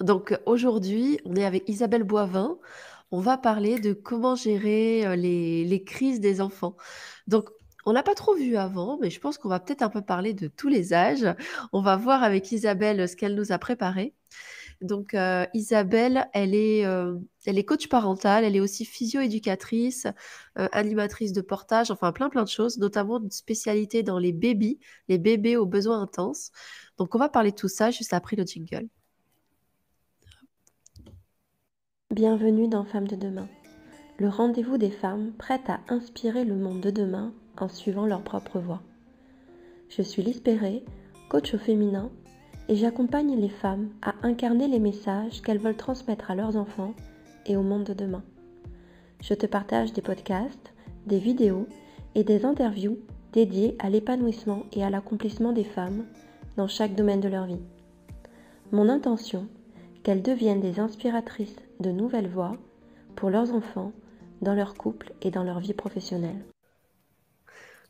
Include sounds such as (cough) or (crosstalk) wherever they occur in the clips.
Donc aujourd'hui, on est avec Isabelle Boivin. On va parler de comment gérer euh, les, les crises des enfants. Donc, on n'a pas trop vu avant, mais je pense qu'on va peut-être un peu parler de tous les âges. On va voir avec Isabelle ce qu'elle nous a préparé. Donc, euh, Isabelle, elle est, euh, elle est coach parentale, elle est aussi physio-éducatrice, animatrice de portage, enfin plein plein de choses, notamment une spécialité dans les bébés, les bébés aux besoins intenses. Donc, on va parler de tout ça juste après le jingle. Bienvenue dans Femmes de demain, le rendez-vous des femmes prêtes à inspirer le monde de demain en suivant leur propre voie. Je suis Lise coach au féminin, et j'accompagne les femmes à incarner les messages qu'elles veulent transmettre à leurs enfants et au monde de demain. Je te partage des podcasts, des vidéos et des interviews dédiées à l'épanouissement et à l'accomplissement des femmes dans chaque domaine de leur vie. Mon intention, qu'elles deviennent des inspiratrices de nouvelles voies pour leurs enfants, dans leur couple et dans leur vie professionnelle.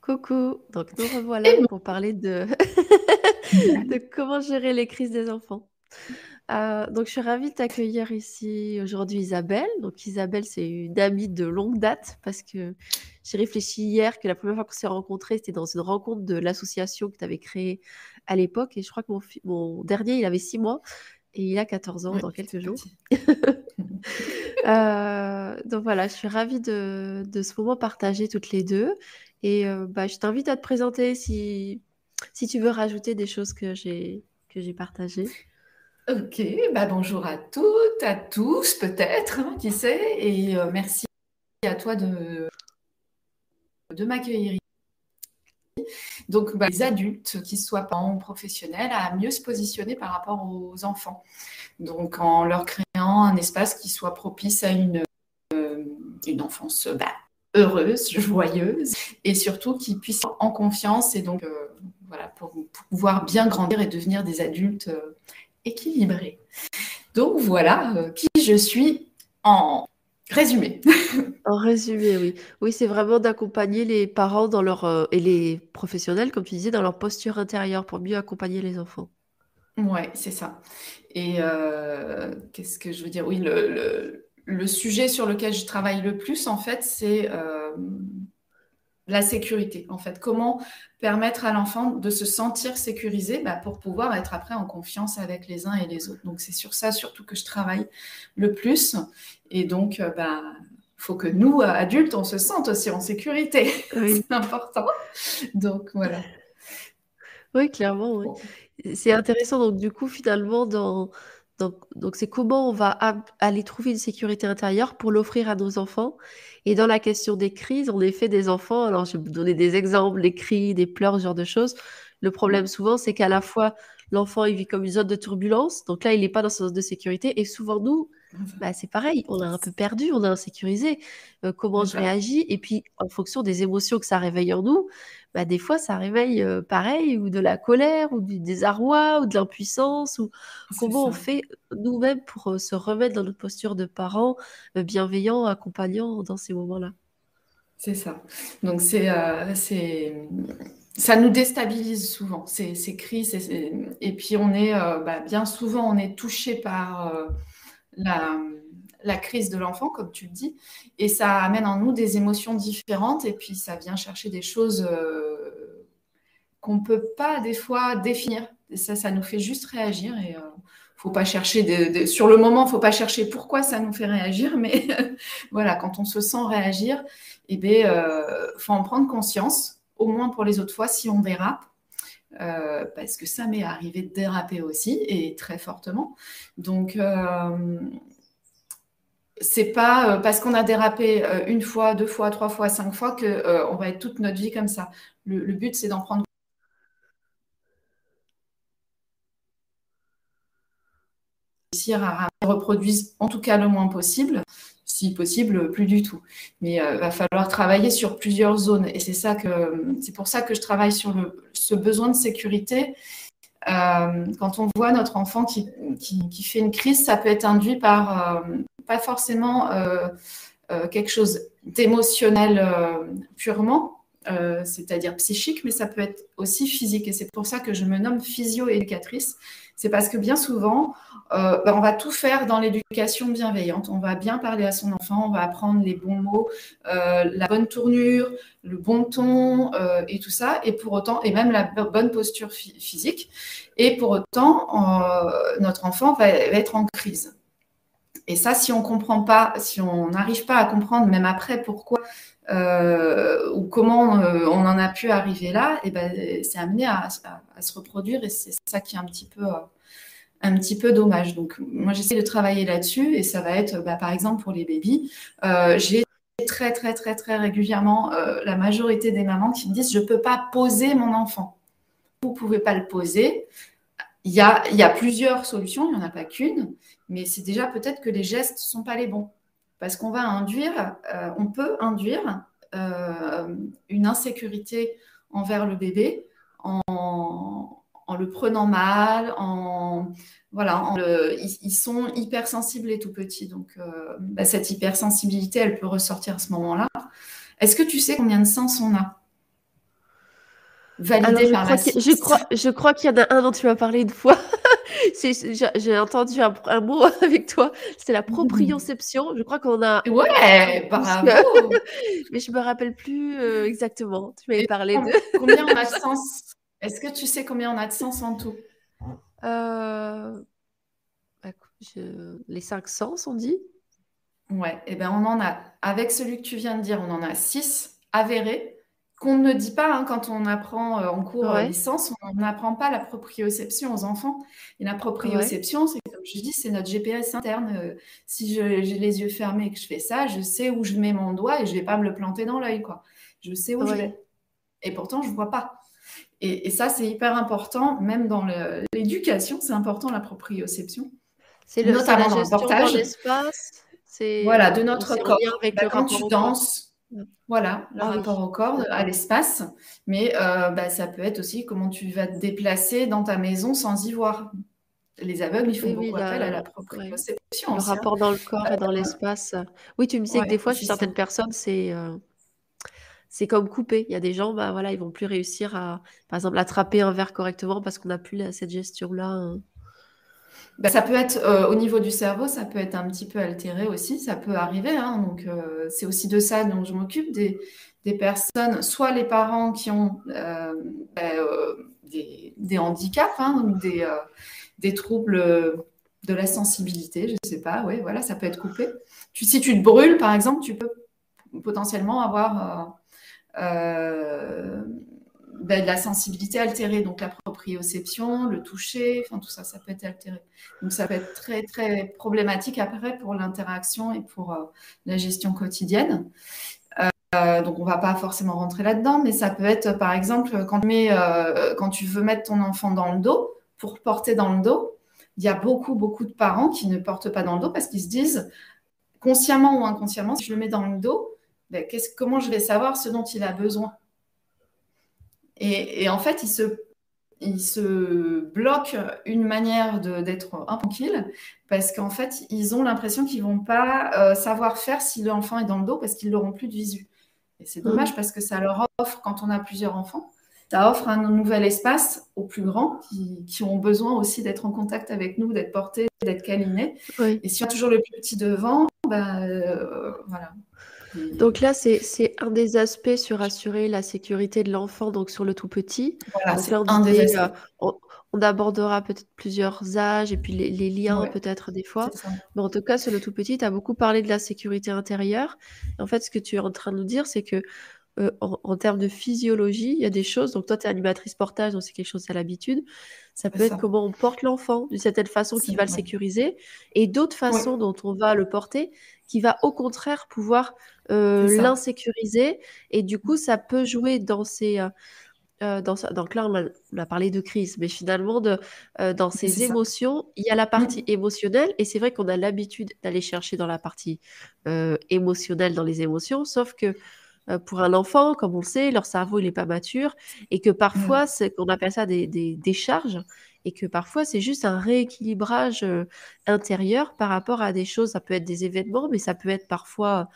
Coucou, donc nous (laughs) revoilà pour parler de, (laughs) de comment gérer les crises des enfants. Euh, donc je suis ravie de t'accueillir ici aujourd'hui Isabelle. Donc Isabelle c'est une amie de longue date parce que j'ai réfléchi hier que la première fois qu'on s'est rencontrés c'était dans une rencontre de l'association que tu avais créée à l'époque et je crois que mon, mon dernier il avait six mois et il a 14 ans dans quelques jours. (laughs) (laughs) Euh, donc voilà, je suis ravie de, ce moment partagé toutes les deux. Et euh, bah, je t'invite à te présenter si, si tu veux rajouter des choses que j'ai, que j'ai partagées. Ok, bah bonjour à toutes, à tous peut-être, hein, qui sait, et euh, merci à toi de, de m'accueillir donc, bah, les adultes, qui soient parents ou professionnels, à mieux se positionner par rapport aux enfants. Donc, en leur créant un espace qui soit propice à une, euh, une enfance bah, heureuse, joyeuse, et surtout qui puisse être en confiance et donc, euh, voilà, pour, pouvoir bien grandir et devenir des adultes euh, équilibrés. Donc, voilà qui je suis en Résumé. En résumé, oui. Oui, c'est vraiment d'accompagner les parents dans leur euh, et les professionnels, comme tu disais, dans leur posture intérieure pour mieux accompagner les enfants. Ouais, c'est ça. Et euh, qu'est-ce que je veux dire? Oui, le, sujet sur lequel je travaille le plus, en fait, c'est euh, la sécurité, en fait. Comment permettre à l'enfant de se sentir sécurisé bah, pour pouvoir être après en confiance avec les uns et les autres. Donc, c'est sur ça surtout que je travaille le plus. Et donc, il euh, bah, faut que nous, adultes, on se sente aussi en sécurité. (laughs) c'est important. Donc, voilà. Oui, clairement. Oui. C'est intéressant. Donc, du coup, finalement, dans, donc, c'est comment on va aller trouver une sécurité intérieure pour l'offrir à nos enfants. Et dans la question des crises, en effet, des enfants, alors je vais vous donner des exemples, des cris, des pleurs, ce genre de choses. Le problème souvent, c'est qu'à la fois, l'enfant, il vit comme une zone de turbulence. Donc là, il n'est pas dans sa zone de sécurité. Et souvent, nous, bah, c'est pareil, on a un peu perdu, on a insécurisé. Euh, comment je réagis Et puis, en fonction des émotions que ça réveille en nous, bah, des fois, ça réveille euh, pareil, ou de la colère, ou du désarroi, ou de l'impuissance, ou comment on fait nous-mêmes pour euh, se remettre dans notre posture de parents bienveillants, accompagnants dans ces moments-là. C'est ça. Donc, c'est, ça nous déstabilise souvent, ces, ces crises. Et, puis, on est, bah, bien souvent, on est touché par la, crise de l'enfant, comme tu le dis, et ça amène en nous des émotions différentes, et puis ça vient chercher des choses euh, qu'on ne peut pas des fois définir. Et ça, ça nous fait juste réagir, et euh, faut pas chercher sur le moment, faut pas chercher pourquoi ça nous fait réagir, mais (laughs) voilà, quand on se sent réagir, eh bien, euh, faut en prendre conscience, au moins pour les autres fois, si on dérape, euh, parce que ça m'est arrivé de déraper aussi et très fortement. Donc, euh, c'est pas euh, parce qu'on a dérapé une fois, deux fois, trois fois, cinq fois que on va être toute notre vie comme ça. Le, but, c'est d'en prendre à reproduire en tout cas le moins possible si possible, plus du tout. Mais il euh, va falloir travailler sur plusieurs zones. Et c'est ça que c'est pour ça que je travaille sur le, ce besoin de sécurité. Euh, quand on voit notre enfant qui, qui, fait une crise, ça peut être induit par euh, pas forcément quelque chose d'émotionnel purement, c'est-à-dire psychique, mais ça peut être aussi physique. Et c'est pour ça que je me nomme physio-éducatrice. C'est parce que bien souvent, euh, ben, on va tout faire dans l'éducation bienveillante. On va bien parler à son enfant, on va apprendre les bons mots, euh, la bonne tournure, le bon ton et tout ça. Et pour autant, et même la bonne posture physique. Et pour autant, notre enfant va être en crise. Et ça, si on comprend pas, si on n'arrive pas à comprendre, même après, pourquoi euh, ou comment euh, on en a pu arriver là, et ben, c'est amené à, se reproduire et c'est ça qui est un petit peu, euh, un petit peu dommage. Donc, moi, j'essaie de travailler là-dessus et ça va être, bah, par exemple, pour les bébés, j'ai très, très, très, très régulièrement la majorité des mamans qui me disent je ne peux pas poser mon enfant. Vous ne pouvez pas le poser. Il y a, y a plusieurs solutions, il n'y en a pas qu'une mais c'est déjà peut-être que les gestes ne sont pas les bons. Parce qu'on va induire, euh, on peut induire euh, une insécurité envers le bébé en, le prenant mal, en voilà, ils, sont hypersensibles et tout petits. Donc euh, bah, cette hypersensibilité, elle peut ressortir à ce moment-là. Est-ce que tu sais combien de sens on a Validé par la je crois, je crois qu'il y en a un dont tu m'as parlé une fois. (laughs) J'ai entendu un, mot (laughs) avec toi, c'est la proprioception. Je crois qu'on a. Ouais, (laughs) bravo. Mais je me rappelle plus euh, exactement. Tu m'avais parlé de. combien on a de (laughs) sens? Est-ce que tu sais combien on a de sens en tout? Euh... Bah, les cinq sens, on dit? Ouais, et eh ben on en a. Avec celui que tu viens de dire, on en a six avérés qu'on ne dit pas hein, quand on apprend euh, en cours euh, licence, on n'apprend pas la proprioception aux enfants. Et la proprioception, c'est comme je dis, c'est notre GPS interne. Euh, si j'ai les yeux fermés et que je fais ça, je sais où je mets mon doigt et je ne vais pas me le planter dans l'œil. quoi. Je sais où je vais. Et pourtant, je ne vois pas. Et, ça, c'est hyper important, même dans l'éducation, c'est important la proprioception. C'est notamment dans le portage. Voilà, de notre corps. Avec bah, quand tu danses, voilà, le ah rapport au corps, à l'espace. Mais euh, bah, ça peut être aussi comment tu vas te déplacer dans ta maison sans y voir. Les aveugles, ils font beaucoup appel à la proprioception. Le rapport dans le corps et dans l'espace. Oui, tu me disais que des fois, chez certaines personnes, c'est euh, c'est comme coupé. Il y a des gens, bah voilà, ils vont plus réussir à, par exemple, attraper un verre correctement parce qu'on n'a plus cette gestion-là. Hein. Bah, ça peut être euh, au niveau du cerveau, ça peut être un petit peu altéré aussi, ça peut arriver. Hein. donc euh, c'est aussi de ça dont je m'occupe, des, personnes, soit les parents qui ont euh, bah, des, handicaps, hein, des, troubles de la sensibilité, je ne sais pas, oui, voilà, ça peut être coupé. Si tu te brûles, par exemple, tu peux potentiellement avoir ben, de la sensibilité altérée, donc la proprioception, le toucher, enfin tout ça, ça peut être altéré. Donc ça peut être très très problématique après pour l'interaction et pour euh, la gestion quotidienne. Euh, donc on va pas forcément rentrer là-dedans, mais ça peut être par exemple quand, euh, quand tu veux mettre ton enfant dans le dos pour porter dans le dos, il y a beaucoup beaucoup de parents qui ne portent pas dans le dos parce qu'ils se disent consciemment ou inconsciemment si je le mets dans le dos, ben, comment je vais savoir ce dont il a besoin? Et, en fait, il se, il se bloque une manière d'être tranquille parce qu'en fait, ils ont l'impression qu'ils vont pas euh, savoir faire si l'enfant est dans le dos parce qu'ils n'auront plus de visu. Et c'est dommage parce que ça leur offre, quand on a plusieurs enfants, ça offre un nouvel espace aux plus grands qui, ont besoin aussi d'être en contact avec nous, d'être portés, d'être câlinés. Et si on a toujours le plus petit devant, ben, euh, voilà, donc là, c'est un des aspects sur assurer la sécurité de l'enfant, donc sur le tout petit. Euh, on, abordera peut-être plusieurs âges et puis les, liens peut-être des fois. Mais en tout cas, sur le tout petit, tu as beaucoup parlé de la sécurité intérieure. En fait, ce que tu es en train de nous dire, c'est que euh, en, termes de physiologie, il y a des choses. Donc, toi, tu es animatrice portage, donc c'est quelque chose à l'habitude. Ça peut être comment on porte l'enfant d'une certaine façon qui va le sécuriser et d'autres façons dont on va le porter qui va au contraire pouvoir euh, l'insécuriser. Et du coup, ça peut jouer dans ces. Euh, euh, dans, donc là, on a, parlé de crise, mais finalement, de, dans ces émotions, il y a la mmh. partie émotionnelle, et c'est vrai qu'on a l'habitude d'aller chercher dans la partie émotionnelle, dans les émotions, sauf que pour un enfant, comme on le sait, leur cerveau, il n'est pas mature, et que parfois, c'est qu'on appelle ça des, des décharges, et que parfois c'est juste un rééquilibrage intérieur par rapport à des choses. Ça peut être des événements, mais ça peut être parfois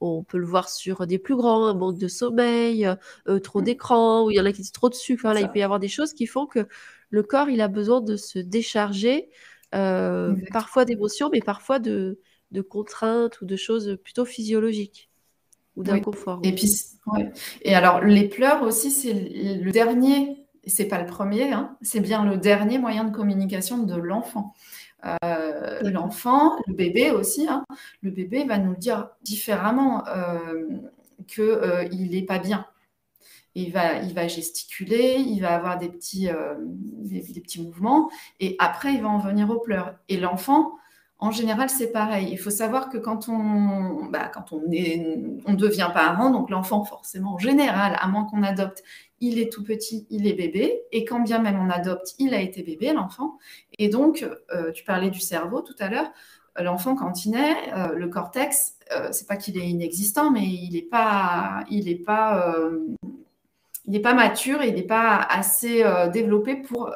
on peut le voir sur des plus grands, un manque de sommeil, euh, trop mmh. d'écran, ou il y en a qui disent trop de sucre. là, il peut y avoir des choses qui font que le corps, il a besoin de se décharger, euh, parfois d'émotions, mais parfois de, de, contraintes ou de choses plutôt physiologiques ou d'inconfort. Et puis, et alors les pleurs aussi, c'est le dernier, c'est pas le premier, hein, c'est bien le dernier moyen de communication de l'enfant. Euh, l'enfant, le bébé aussi, hein, le bébé va nous dire différemment euh, qu'il euh, n'est pas bien. Il va, il va gesticuler, il va avoir des petits, euh, des, petits mouvements, et après, il va en venir aux pleurs. Et l'enfant, en général, c'est pareil. Il faut savoir que quand on, bah, quand on, est, on devient parent, donc l'enfant, forcément, en général, à moins qu'on adopte, il est tout petit, il est bébé, et quand bien même on adopte, il a été bébé, l'enfant. Et donc, euh, tu parlais du cerveau tout à l'heure, l'enfant quand il naît, euh, le cortex, euh, c'est pas qu'il est inexistant, mais il n'est pas, il est pas, il n'est pas mature, il n'est pas assez développé pour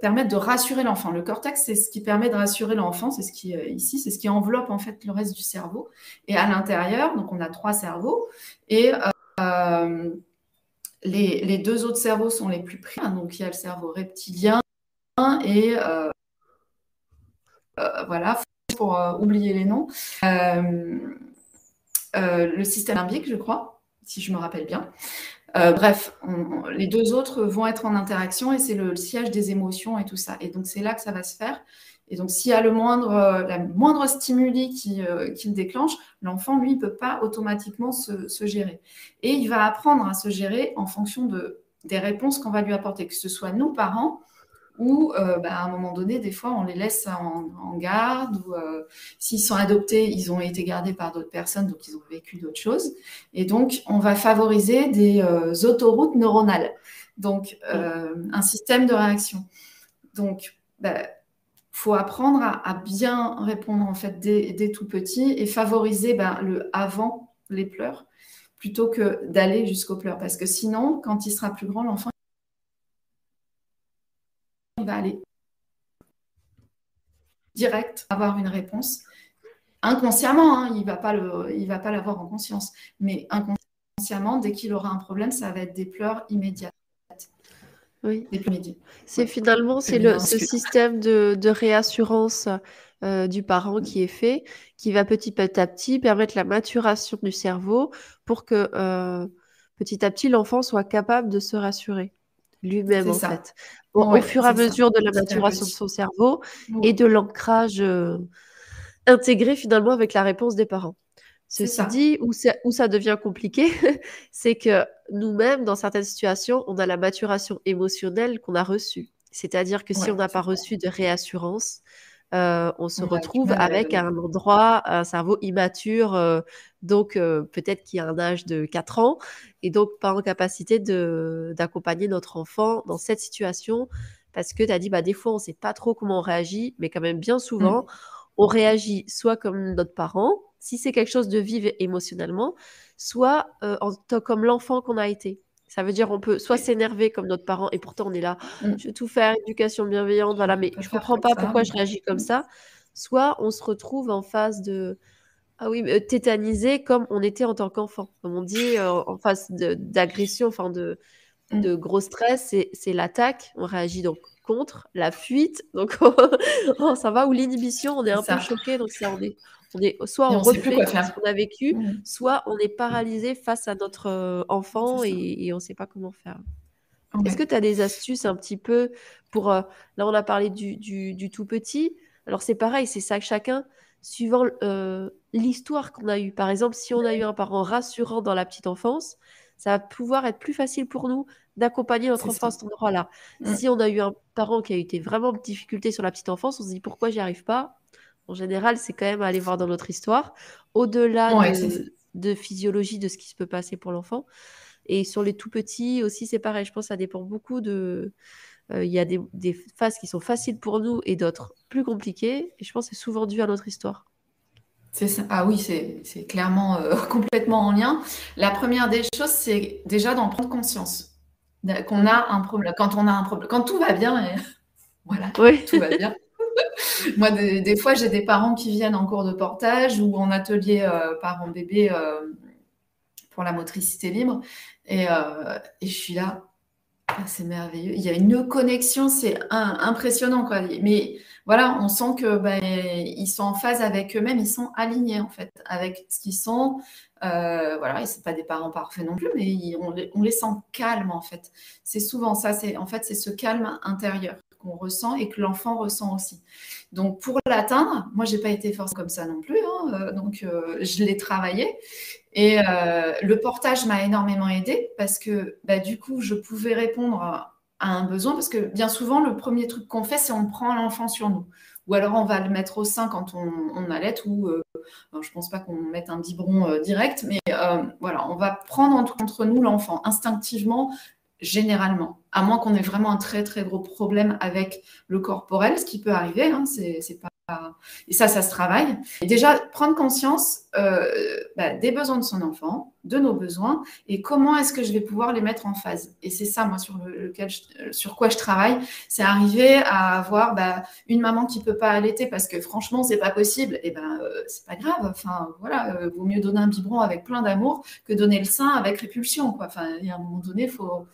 permettre de rassurer l'enfant. Le cortex, c'est ce qui permet de rassurer l'enfant, c'est ce qui ici, c'est ce qui enveloppe en fait le reste du cerveau. Et à l'intérieur, donc on a trois cerveaux et les, deux autres cerveaux sont les plus pris. Donc, il y a le cerveau reptilien et euh, euh, voilà, pour euh, oublier les noms. le système limbique, je crois, si je me rappelle bien. Bref, les deux autres vont être en interaction et c'est le, siège des émotions et tout ça. Et donc, c'est là que ça va se faire. Et donc, s'il y a le moindre, euh, la moindre stimuli qui, euh, qui le déclenche, l'enfant, lui, ne peut pas automatiquement se, se, gérer. Et il va apprendre à se gérer en fonction de, des réponses qu'on va lui apporter, que ce soit nous, parents, ou euh, bah, à un moment donné, des fois, on les laisse en, en garde, ou s'ils sont adoptés, ils ont été gardés par d'autres personnes, donc ils ont vécu d'autres choses. Et donc, on va favoriser des autoroutes neuronales, donc un système de réaction. Donc, bah, faut apprendre à, bien répondre en fait dès, tout petit et favoriser ben, le avant les pleurs plutôt que d'aller jusqu'aux pleurs. Parce que sinon, quand il sera plus grand, l'enfant va aller direct avoir une réponse inconsciemment. Hein, il va pas le, il va pas l'avoir en conscience, mais inconsciemment, dès qu'il aura un problème, ça va être des pleurs immédiates. Oui. C'est finalement c'est le ce système de, de réassurance euh, du parent qui est fait, qui va petit à petit permettre la maturation du cerveau pour que euh, petit à petit l'enfant soit capable de se rassurer lui-même en fait. Au, fur et à mesure de la maturation de son cerveau et de l'ancrage euh, intégré finalement avec la réponse des parents. Ceci dit, où ça, où ça devient compliqué, (laughs) c'est que nous-mêmes, dans certaines situations, on a la maturation émotionnelle qu'on a reçue. C'est-à-dire que si on n'a pas reçu de réassurance, euh, on se retrouve avec un endroit, un cerveau immature, euh, donc euh, peut-être qui a un âge de 4 ans, et donc pas en capacité d'accompagner notre enfant dans cette situation, parce que tu as dit, bah, des fois, on ne sait pas trop comment on réagit, mais quand même bien souvent, mmh. on réagit soit comme notre parent, si c'est quelque chose de vivre émotionnellement, soit euh, comme l'enfant qu'on a été. Ça veut dire on peut soit s'énerver comme notre parent et pourtant on est là, mmh. je veux tout faire, éducation bienveillante, voilà, mais je comprends pas pourquoi je réagis comme ça. Soit on se retrouve en phase de ah oui, euh, tétanisé comme on était en tant qu'enfant, comme on dit, euh, en phase d'agression, enfin de, mmh. de gros stress, c'est l'attaque. On réagit donc contre la fuite, donc (laughs) oh, ça va ou l'inhibition, on est un peu choqué, donc on est on est soit on, reflète ce qu'on a vécu, mmh. soit on est paralysé face à notre euh, enfant et, on ne sait pas comment faire. Est-ce que tu as des astuces un petit peu pour... Euh, là, on a parlé du, tout petit. Alors, c'est pareil, c'est ça que chacun, suivant euh, l'histoire qu'on a eue. Par exemple, si on a eu un parent rassurant dans la petite enfance, ça va pouvoir être plus facile pour nous d'accompagner notre enfant à cet endroit-là. Mmh. Si on a eu un parent qui a eu vraiment en difficulté sur la petite enfance, on se dit pourquoi j'y arrive pas? En général, c'est quand même aller voir dans notre histoire, au-delà de, physiologie, de ce qui se peut passer pour l'enfant. Et sur les tout petits aussi, c'est pareil. Je pense que ça dépend beaucoup de. Euh, il y a des, phases qui sont faciles pour nous et d'autres plus compliquées. Et je pense que c'est souvent dû à notre histoire. C'est ça. Ah oui, c'est clairement euh, (laughs) complètement en lien. La première des choses, c'est déjà d'en prendre conscience. Qu'on a un problème. Quand on a un problème. Quand tout va bien, et... (laughs) voilà, tout va bien. (laughs) Moi, des, fois, j'ai des parents qui viennent en cours de portage ou en atelier euh, parents-bébés euh, pour la motricité libre. Et, et je suis là, ah, c'est merveilleux. Il y a une connexion, c'est impressionnant. Mais voilà, on sent que ben, ils sont en phase avec eux-mêmes, ils sont alignés en fait avec ce qu'ils sont. Euh, voilà, et c'est pas des parents parfaits non plus, mais on, les, sent calmes en fait. C'est souvent ça. En fait c'est ce calme intérieur qu'on ressent et que l'enfant ressent aussi. Donc pour l'atteindre, moi j'ai pas été forcément comme ça non plus, hein, euh, donc euh, je l'ai travaillé et euh, le portage m'a énormément aidé parce que bah, du coup je pouvais répondre à, un besoin parce que bien souvent le premier truc qu'on fait c'est on prend l'enfant sur nous ou alors on va le mettre au sein quand on, on allait ou je pense pas qu'on mette un biberon direct mais voilà on va prendre entre nous l'enfant instinctivement généralement, à moins qu'on ait vraiment un très très gros problème avec le corporel, ce qui peut arriver, hein, c'est pas et ça, ça se travaille. Et déjà, prendre conscience euh, bah, des besoins de son enfant, de nos besoins, et comment est-ce que je vais pouvoir les mettre en phase. Et c'est ça, moi, sur, lequel sur quoi je travaille, c'est arriver à avoir bah, une maman qui peut pas allaiter parce que franchement, c'est pas possible. Et ben, euh, c'est pas grave. Enfin, voilà, euh, vaut mieux donner un biberon avec plein d'amour que donner le sein avec répulsion. Quoi. Enfin, il y a un moment donné, il faut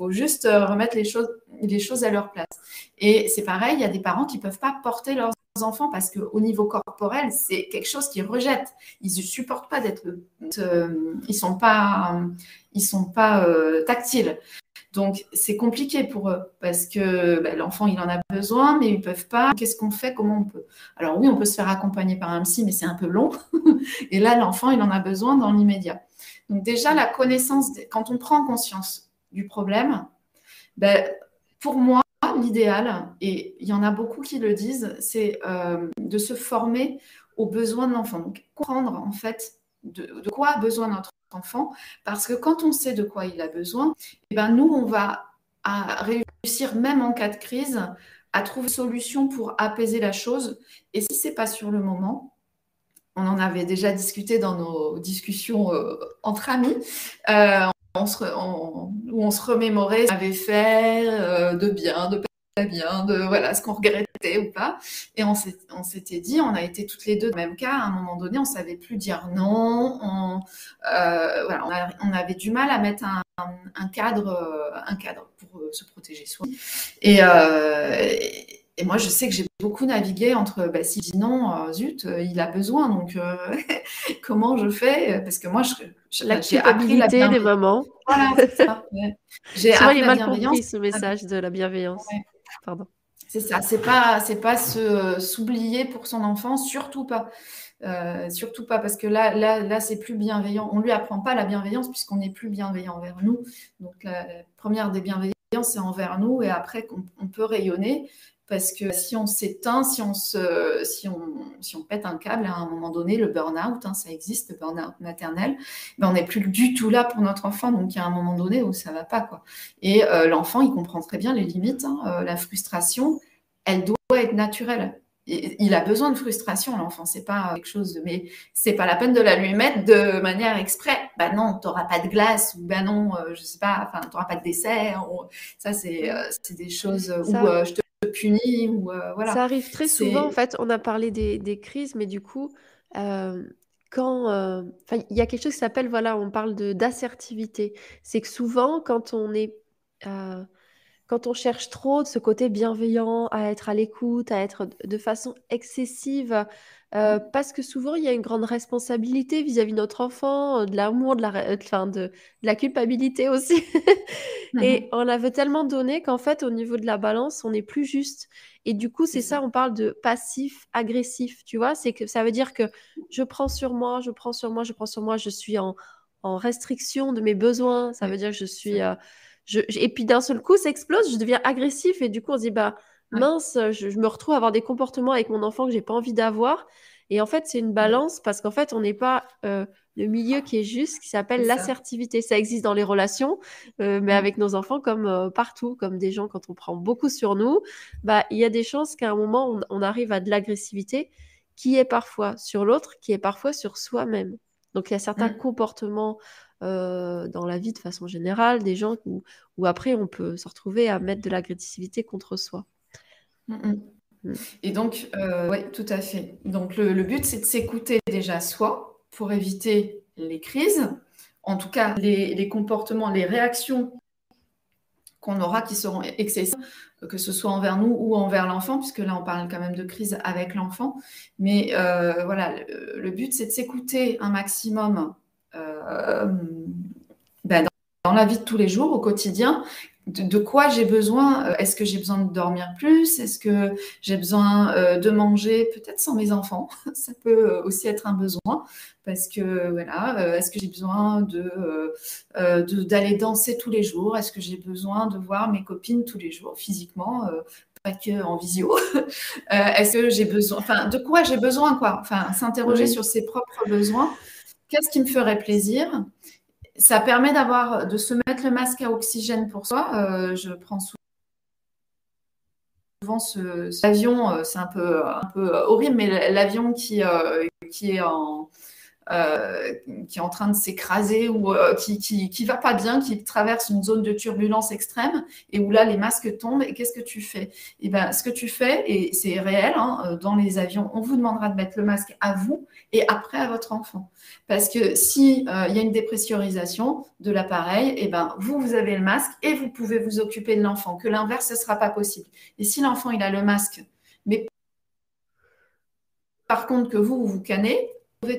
faut juste remettre les choses, les choses à leur place. Et c'est pareil, il y a des parents qui ne peuvent pas porter leurs enfants parce qu'au niveau corporel, c'est quelque chose qu'ils rejettent. Ils ne supportent pas d'être. Euh, ils ne sont pas, ils sont pas euh, tactiles. Donc, c'est compliqué pour eux parce que bah, l'enfant, il en a besoin, mais ils ne peuvent pas. Qu'est-ce qu'on fait? Comment on peut? Alors, oui, on peut se faire accompagner par un psy, mais c'est un peu long. (laughs) Et là, l'enfant, il en a besoin dans l'immédiat. Donc, déjà, la connaissance, quand on prend conscience du problème, ben, pour moi, l'idéal, et il y en a beaucoup qui le disent, c'est euh, de se former aux besoins de l'enfant. Donc, comprendre en fait de, quoi a besoin notre enfant, parce que quand on sait de quoi il a besoin, eh ben, nous, on va réussir, même en cas de crise, à trouver une solution pour apaiser la chose. Et si ce n'est pas sur le moment, on en avait déjà discuté dans nos discussions euh, entre amis. Euh, on se, où on se remémorait ce qu'on avait fait euh, de bien, de pas bien, de voilà, ce qu'on regrettait ou pas. Et on s'était dit, on a été toutes les deux dans le même cas, à un moment donné, on savait plus dire non, on, euh, voilà, on, avait du mal à mettre un, cadre, un cadre pour se protéger soi. Et moi, je sais que j'ai beaucoup navigué entre bah, si dit non, euh, zut, euh, il a besoin, donc euh, (laughs) comment je fais? Parce que moi, je, j'ai appris la des mamans. Voilà, c'est ça. (laughs) J'ai appris la bienveillance. ce message de la bienveillance. Pardon. C'est ça. C'est pas, c'est pas se s'oublier pour son enfant, surtout pas. surtout pas parce que là, là, là, c'est plus bienveillant. On lui apprend pas la bienveillance puisqu'on n'est plus bienveillant envers nous. Donc la, première des bienveillances, c'est envers nous et après on peut rayonner parce que si on s'éteint, si on se, si on, si on pète un câble à un moment donné, le burn-out, hein, ça existe, le burn-out maternel, ben on n'est plus du tout là pour notre enfant. Donc il y a un moment donné où ça va pas quoi. Et euh, l'enfant, il comprend très bien les limites. Hein, euh, la frustration, elle doit être naturelle. Il a besoin de frustration, l'enfant. C'est pas quelque chose de, mais c'est pas la peine de la lui mettre de manière exprès. Bah non, t'auras pas de glace ou bah non, euh, je sais pas, enfin t'auras pas de dessert. Ça c'est, c'est des choses où je te punit ou euh, voilà. Ça arrive très souvent, en fait, on a parlé des, des crises, mais du coup, euh, quand euh, il y a quelque chose qui s'appelle, voilà, on parle de d'assertivité. C'est que souvent, quand on est quand on cherche trop de ce côté bienveillant, à être à l'écoute, à être de façon excessive, euh, parce que souvent, il y a une grande responsabilité vis-à-vis de notre enfant, euh, de l'amour, de la, euh, enfin, de, la culpabilité aussi. (laughs) Et on la veut tellement donner qu'en fait, au niveau de la balance, on n'est plus juste. Et du coup, c'est ça, on parle de passif, agressif, tu vois? C'est que ça veut dire que je prends sur moi, je prends sur moi, je prends sur moi, je suis en, en restriction de mes besoins. Ça veut dire que je suis. Je, et puis d'un seul coup, ça explose, je deviens agressif. Et du coup, on se dit, bah mince, je, me retrouve à avoir des comportements avec mon enfant que j'ai pas envie d'avoir. Et en fait, c'est une balance parce qu'en fait, on n'est pas euh, le milieu qui est juste, qui s'appelle l'assertivité. Ça. existe dans les relations, euh, mais avec nos enfants comme euh, partout, comme des gens, quand on prend beaucoup sur nous, bah, il y a des chances qu'à un moment, on, arrive à de l'agressivité qui est parfois sur l'autre, qui est parfois sur soi-même. Donc, il y a certains mmh. comportements dans la vie de façon générale, des gens où, où après, on peut se retrouver à mettre de l'agressivité contre soi. Mm, mm. Mm. Et donc, oui, tout à fait. Donc, le, but, c'est de s'écouter déjà soi pour éviter les crises, en tout cas les comportements, les réactions qu'on aura qui seront excessives, que ce soit envers nous ou envers l'enfant, puisque là on parle quand même de crise avec l'enfant. Mais euh, voilà, le, but c'est de s'écouter un maximum euh, ben, dans, la vie de tous les jours, au quotidien, de, quoi j'ai besoin euh, Est-ce que j'ai besoin de dormir plus? Est-ce que j'ai besoin euh, de manger peut-être sans mes enfants? (laughs) Ça peut euh, aussi être un besoin parce que voilà, est-ce que j'ai besoin de d'aller danser tous les jours? Est-ce que j'ai besoin de voir mes copines tous les jours physiquement pas que en visio? (laughs) Est-ce que j'ai besoin, enfin, de quoi j'ai besoin, quoi? Enfin, s'interroger sur ses propres besoins. Qu'est-ce qui me ferait plaisir? Ça permet d'avoir, de se mettre le masque à oxygène pour soi. Euh, je prends souvent ce, cet avion, euh, c'est un peu, peu horrible, mais l'avion qui, euh, qui est en, euh, qui est en train de s'écraser ou euh, qui, qui, va pas bien, qui traverse une zone de turbulence extrême et où là les masques tombent. Et qu'est-ce que tu fais? Et eh ben, ce que tu fais, et c'est réel, hein, euh, dans les avions, on vous demandera de mettre le masque à vous et après à votre enfant. Parce que si il y a une dépressurisation de l'appareil, et eh ben vous vous avez le masque et vous pouvez vous occuper de l'enfant. Que l'inverse, ce sera pas possible. Et si l'enfant il a le masque, mais par contre que vous vous canez,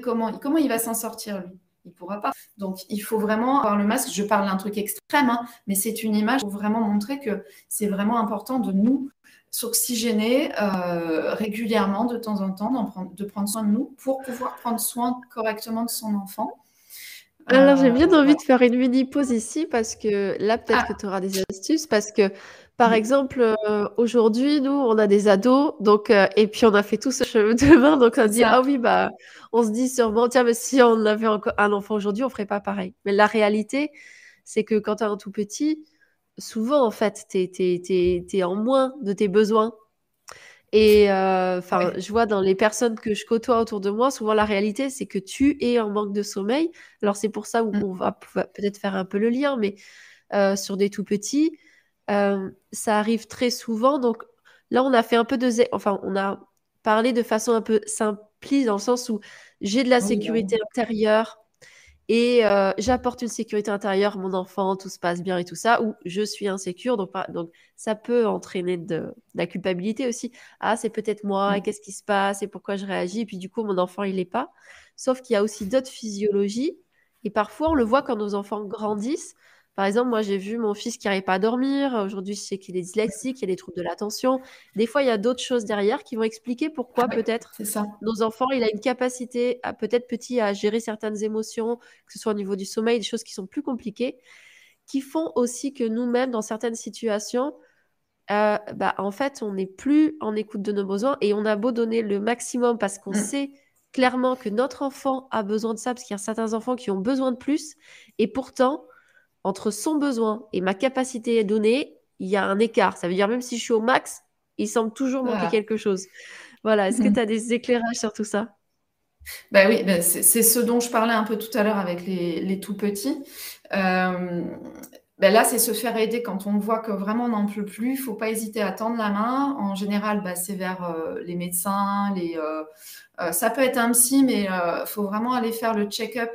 comment, comment il va s'en sortir lui Il pourra pas. Donc il faut vraiment avoir le masque. Je parle d'un truc extrême, hein, mais c'est une image pour vraiment montrer que c'est vraiment important de nous s'oxygéner euh, régulièrement de temps en temps, de prendre soin de nous pour pouvoir prendre soin correctement de son enfant. Alors, j'ai bien euh, envie de faire une mini pause ici parce que là, peut-être ah. que tu auras des astuces parce que par exemple, euh, aujourd'hui, nous, on a des ados, donc euh, et puis on a fait tout ce chemin demain, donc on se dit ah oui bah, on se dit sûrement tiens mais si on avait encore un enfant aujourd'hui, on ferait pas pareil. Mais la réalité, c'est que quand tu as un tout petit, souvent en fait, tu es, en moins de tes besoins. Et euh, je vois dans les personnes que je côtoie autour de moi, souvent la réalité, c'est que tu es en manque de sommeil. Alors c'est pour ça où mmh. on va peut-être faire un peu le lien, mais sur des tout petits euh, ça arrive très souvent. Donc là, on a fait un peu de... Enfin, on a parlé de façon un peu simpliste dans le sens où j'ai de la sécurité intérieure et euh, j'apporte une sécurité intérieure, mon enfant, tout se passe bien et tout ça, ou je suis insécure, donc, donc ça peut entraîner de, la culpabilité aussi. Ah, c'est peut-être moi, et qu'est-ce qui se passe, et pourquoi je réagis, et puis du coup, mon enfant, il n'est pas. Sauf qu'il y a aussi d'autres physiologies, et parfois, on le voit quand nos enfants grandissent, par exemple, moi, j'ai vu mon fils qui n'arrive pas à dormir. Aujourd'hui, je sais qu'il est dyslexique, il y a des troubles de l'attention. Des fois, il y a d'autres choses derrière qui vont expliquer pourquoi peut-être nos enfants, il a une capacité, à peut-être petit, à gérer certaines émotions, que ce soit au niveau du sommeil, des choses qui sont plus compliquées, qui font aussi que nous-mêmes, dans certaines situations, euh, bah, en fait, on n'est plus en écoute de nos besoins et on a beau donner le maximum parce qu'on mm. sait clairement que notre enfant a besoin de ça, parce qu'il y a certains enfants qui ont besoin de plus, et pourtant, entre son besoin et ma capacité à donner, il y a un écart. Ça veut dire même si je suis au max, il semble toujours manquer quelque chose. Voilà, est-ce que mhm. tu as des éclairages sur tout ça? Ben oui, ben c'est ce dont je parlais un peu tout à l'heure avec les, tout petits. Euh, ben là, c'est se faire aider quand on voit que vraiment on n'en peut plus. Il ne faut pas hésiter à tendre la main. En général, ben, c'est vers euh, les médecins. Les, euh, ça peut être un psy, mais il faut vraiment aller faire le check-up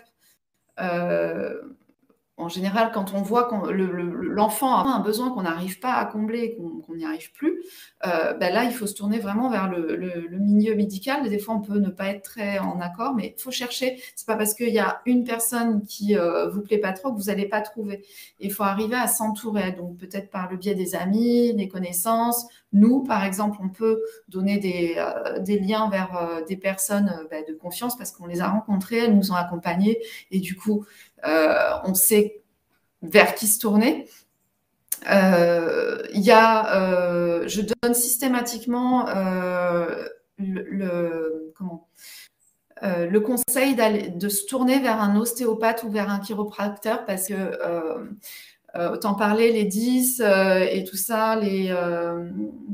en général, quand on voit que l'enfant a un besoin qu'on n'arrive pas à combler, qu'on n'y arrive plus, euh, ben là, il faut se tourner vraiment vers le, milieu médical. Des fois, on peut ne pas être très en accord, mais il faut chercher. C'est pas parce qu'il y a une personne qui euh, vous plaît pas trop que vous n'allez pas trouver. Il faut arriver à s'entourer, donc peut-être par le biais des amis, des connaissances. Nous, par exemple, on peut donner des, euh, liens vers des personnes ben, de confiance parce qu'on les a rencontrées, elles nous ont accompagnés, et du coup, euh, on sait vers qui se tourner. Euh, il y a, euh, je donne systématiquement le conseil de se tourner vers un ostéopathe ou vers un chiropracteur parce que autant parler les 10 et tout ça, les,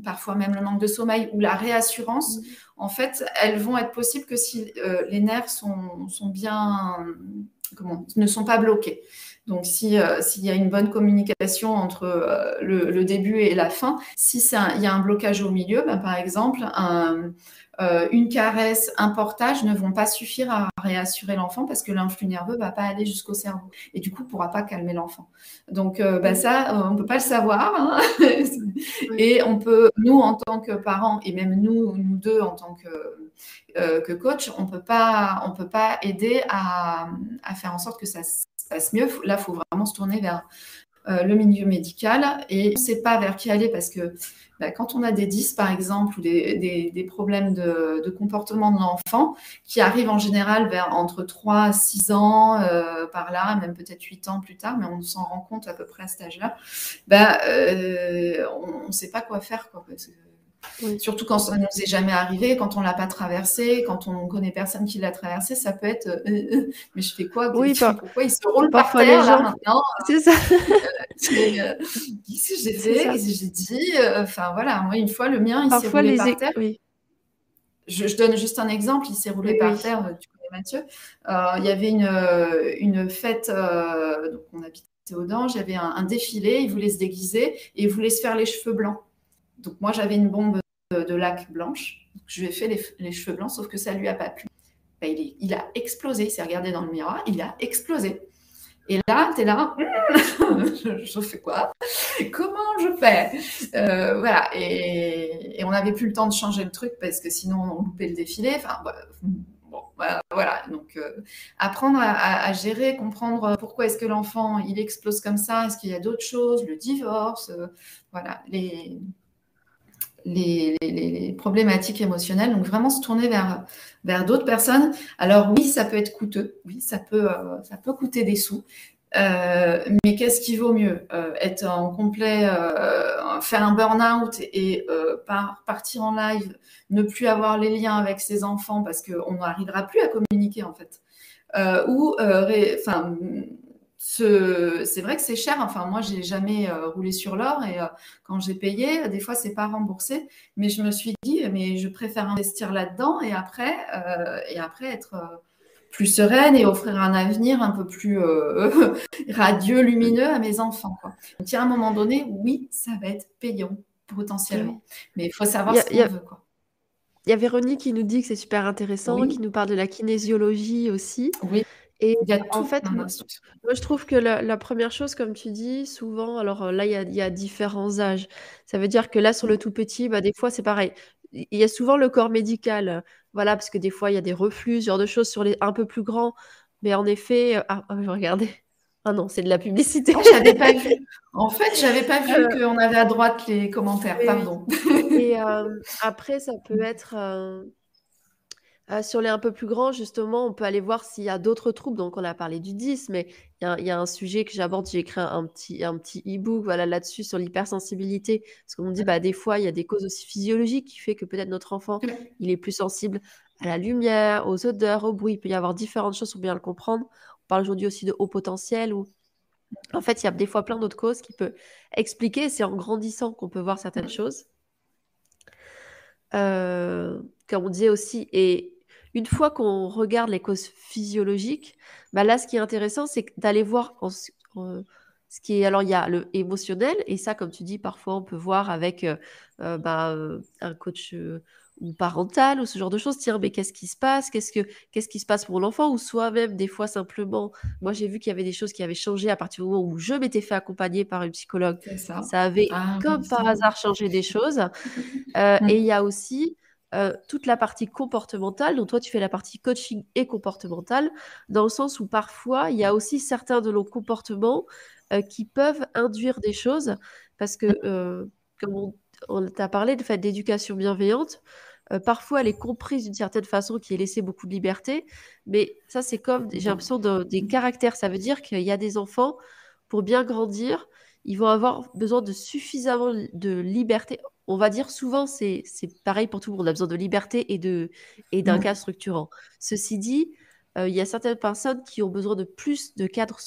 parfois même le manque de sommeil ou la réassurance, en fait, elles vont être possibles que si les nerfs sont, sont bien comment, ne sont pas bloqués. Donc, si s'il y a une bonne communication entre le, début et la fin, si il y a un blocage au milieu, ben, par exemple, un, euh, une caresse, un portage ne vont pas suffire à réassurer l'enfant parce que l'influx nerveux va pas aller jusqu'au cerveau et du coup pourra pas calmer l'enfant. Donc euh, bah, ça, euh, on peut pas le savoir hein. (laughs) et on peut, nous en tant que parents et même nous, nous deux en tant que, que coach, on peut pas, on peut pas aider à, à, faire en sorte que ça se passe mieux. Là, il faut vraiment se tourner vers le milieu médical et on ne sait pas vers qui aller parce que bah, quand on a des 10, par exemple, ou des, problèmes de, comportement de l'enfant, qui arrivent en général vers entre 3 à 6 ans, euh, par là, même peut-être 8 ans plus tard, mais on s'en rend compte à peu près à cet âge-là, bah, euh, on ne sait pas quoi faire. Quoi, Surtout quand ça ne nous est jamais arrivé, quand on l'a pas traversé, quand on connaît personne qui l'a traversé, ça peut être euh, euh, mais je fais quoi? Oui, Pourquoi il se roule par terre là, maintenant? C'est ça. Euh, qu'est-ce que j'ai fait? Qu'est-ce que j'ai dit? Enfin voilà, moi une fois le mien il s'est roulé par terre. Oui. Je, donne juste un exemple, il s'est roulé par terre. Tu connais Mathieu Il y avait une, une fête, donc on habitait au Dange, il y avait un, un défilé, il voulait se déguiser et il voulait se faire les cheveux blancs. Donc moi, j'avais une bombe de, lac blanche. Je lui ai fait les, cheveux blancs, sauf que ça lui a pas plu. Ben, il, a explosé. Il s'est regardé dans le miroir, il a explosé. Et là, tu es là, (laughs) je, fais quoi? Comment je fais? Euh, Voilà. Et, on n'avait plus le temps de changer le truc parce que sinon on loupait le défilé. Enfin, bon, voilà. Donc, euh, apprendre à, gérer, comprendre pourquoi est-ce que l'enfant il explose comme ça. Est-ce qu'il y a d'autres choses? Le divorce, euh, voilà. Les, les, problématiques émotionnelles. Donc vraiment se tourner vers, vers d'autres personnes. Alors oui, ça peut être coûteux, oui, ça peut, euh, ça peut coûter des sous. Euh, mais qu'est-ce qui vaut mieux euh, Être en complet, faire un burn-out et partir en live, ne plus avoir les liens avec ses enfants parce qu'on n'arrivera plus à communiquer en fait. ou enfin c'est vrai que c'est cher. Enfin, moi, j'ai jamais euh, roulé sur l'or et euh, quand j'ai payé, des fois, c'est pas remboursé. Mais je me suis dit, mais je préfère investir là-dedans et après, euh, et après être plus sereine et offrir un avenir un peu plus (laughs) radieux, lumineux à mes enfants. Quoi. Donc, à un moment donné, oui, ça va être payant potentiellement, mais il faut savoir ce qu'on veut. Quoi. Il y a Véronique qui nous dit que c'est super intéressant, qui nous parle de la kinésiologie aussi. Oui. Et en fait, moi, je trouve que la, première chose, comme tu dis, souvent, alors euh, là, il y a, différents âges. Ça veut dire que là, sur le tout petit, bah, des fois, c'est pareil. Il y a souvent le corps médical, voilà, parce que des fois, il y a des reflux, ce genre de choses sur les un peu plus grands. Mais en effet, euh, ah, oh, regardez. Ah non, c'est de la publicité. Oh, j'avais pas vu. (laughs) En fait, j'avais pas vu euh, qu'on avait à droite les commentaires. Pardon. Et (laughs) après, ça peut être euh, sur les un peu plus grands, justement, on peut aller voir s'il y a d'autres troubles. Donc, on a parlé du 10, mais il y, a un sujet que j'aborde. J'ai écrit un petit un petit e-book voilà, là-dessus sur l'hypersensibilité. Parce qu'on dit, bah, des fois, il y a des causes aussi physiologiques qui fait que peut-être notre enfant, il est plus sensible à la lumière, aux odeurs, au bruit. Il peut y avoir différentes choses pour bien le comprendre. On parle aujourd'hui aussi de haut potentiel ou en fait, il y a des fois plein d'autres causes qui peuvent expliquer. C'est en grandissant qu'on peut voir certaines choses. Euh, comme on disait aussi, et une fois qu'on regarde les causes physiologiques, bah là, ce qui est intéressant, c'est d'aller voir ce qui est. Alors, il y a le émotionnel, et ça, comme tu dis, parfois, on peut voir avec euh, euh, bah, un coach ou parental ou ce genre de choses. Tiens, mais qu'est-ce qui se passe? Qu'est-ce que qu'est-ce qui se passe pour l'enfant? Ou soi-même, des fois, simplement. Moi, j'ai vu qu'il y avait des choses qui avaient changé à partir du moment où je m'étais fait accompagner par une psychologue. Ça. ça. avait, ah comme par hasard, changé des choses. Mmh. (laughs) Et il y a aussi euh, toute la partie comportementale, donc toi tu fais la partie coaching et comportementale, dans le sens où parfois il y a aussi certains de nos comportements euh, qui peuvent induire des choses, parce que euh, comme on, t'a parlé de fait d'éducation bienveillante, parfois elle est comprise d'une certaine façon qui est laissée beaucoup de liberté, mais ça c'est comme j'ai l'impression des caractères, ça veut dire qu'il y a des enfants pour bien grandir, ils vont avoir besoin de suffisamment de liberté on va dire souvent, c'est pareil pour tout le monde. On a besoin de liberté et d'un et mmh. cadre structurant. Ceci dit, euh, il y a certaines personnes qui ont besoin de plus de cadres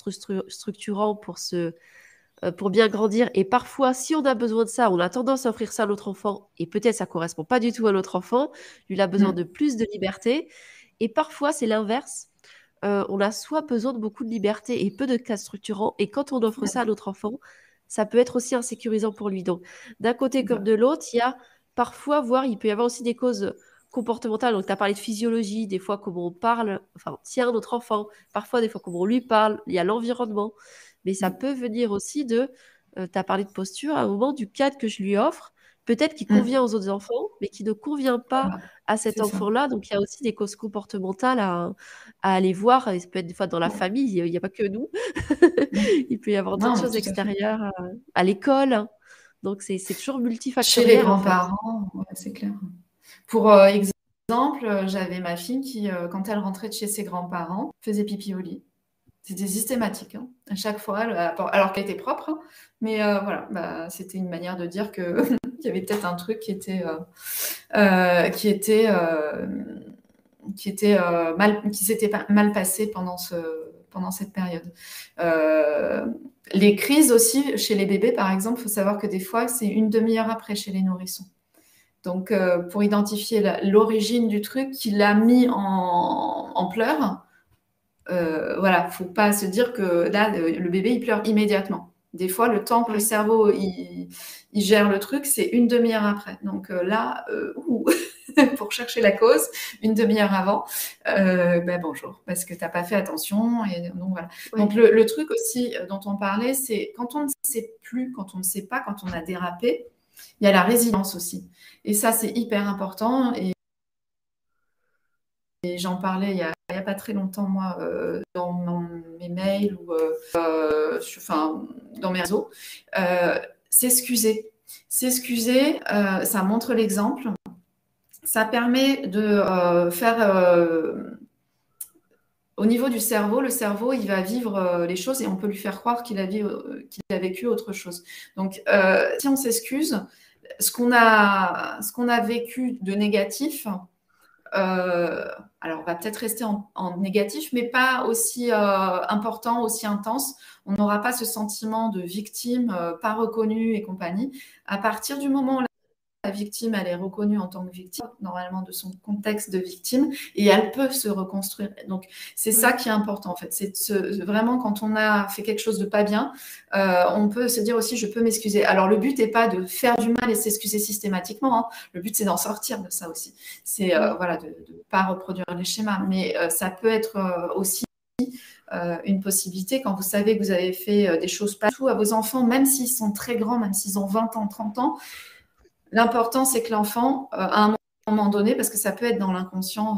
structurants pour, se, euh, pour bien grandir. Et parfois, si on a besoin de ça, on a tendance à offrir ça à notre enfant. Et peut-être ça correspond pas du tout à notre enfant. Lui, il a besoin mmh. de plus de liberté. Et parfois, c'est l'inverse. on a soit besoin de beaucoup de liberté et peu de cas structurants, et quand on offre ça à notre enfant, ça peut être aussi insécurisant pour lui. Donc, d'un côté comme de l'autre, il y a parfois, voire il peut y avoir aussi des causes comportementales. Donc, tu as parlé de physiologie, des fois comment on parle, enfin, tient notre enfant, parfois des fois comment on lui parle, il y a l'environnement. Mais ça peut venir aussi de, euh, tu as parlé de posture, à un moment du cadre que je lui offre, peut-être qui mmh. convient aux autres enfants, mais qui ne convient pas à cet enfant-là. Donc, il y a aussi des causes comportementales à, aller voir. Et ça peut être des fois dans la famille, il n'y a, pas que nous. (laughs) il peut y avoir d'autres choses extérieures à, l'école. Donc, c'est toujours multifactoriel. Chez les grands-parents, c'est clair. Pour euh, exemple, j'avais ma fille qui, euh, quand elle rentrait de chez ses grands-parents, faisait pipi au lit. C'était systématique. Hein. À chaque fois, alors qu'elle était propre. Hein. Mais voilà, bah, c'était une manière de dire que (laughs) il y avait peut-être un truc qui était, euh, euh, qui était, euh, qui était mal, qui s'était mal passé pendant ce, pendant cette période. les crises aussi chez les bébés, par exemple, faut savoir que des fois, c'est une demi-heure après chez les nourrissons. Donc, pour identifier l'origine du truc qui l'a mis en pleurs, voilà, faut pas se dire que là, le bébé, il pleure immédiatement. Des fois, le temps que le cerveau il, gère le truc, c'est une demi-heure après. Donc euh, là, euh, (laughs) pour chercher la cause, une demi-heure avant, euh, ben bonjour, parce que tu n'as pas fait attention. Et donc voilà. Donc le, truc aussi dont on parlait, c'est quand on ne sait plus, quand on ne sait pas, quand on a dérapé, il y a la résilience aussi. Et ça, c'est hyper important. Et, j'en parlais il y, a, n'y a, pas très longtemps, moi, dans mes mails ou enfin, dans mes réseaux, euh, s'excuser. S'excuser, euh, ça montre l'exemple. Ça permet de euh, faire au niveau du cerveau, le cerveau, il va vivre les choses et on peut lui faire croire qu'il a, vécu autre chose. Donc, si on s'excuse, ce qu'on a, qu'on a, vécu de négatif, alors on va peut-être rester en, négatif, mais pas aussi important, aussi intense on n'aura pas ce sentiment de victime, euh, pas reconnue et compagnie. À partir du moment où la victime, elle est reconnue en tant que victime, normalement de son contexte de victime, et elle peut se reconstruire. Donc, c'est ça qui est important, en fait. C'est vraiment, quand on a fait quelque chose de pas bien, euh, on peut se dire aussi, je peux m'excuser. Alors, le but n'est pas de faire du mal et s'excuser systématiquement. Hein. Le but, c'est d'en sortir de ça aussi. C'est, euh, voilà, de ne pas reproduire les schémas. Mais ça peut être aussi euh, une possibilité quand vous savez que vous avez fait euh, des choses partout à vos enfants, même s'ils sont très grands, même s'ils ont 20 ans, 30 ans. L'important, c'est que l'enfant, euh, à un moment donné, parce que ça peut être dans l'inconscient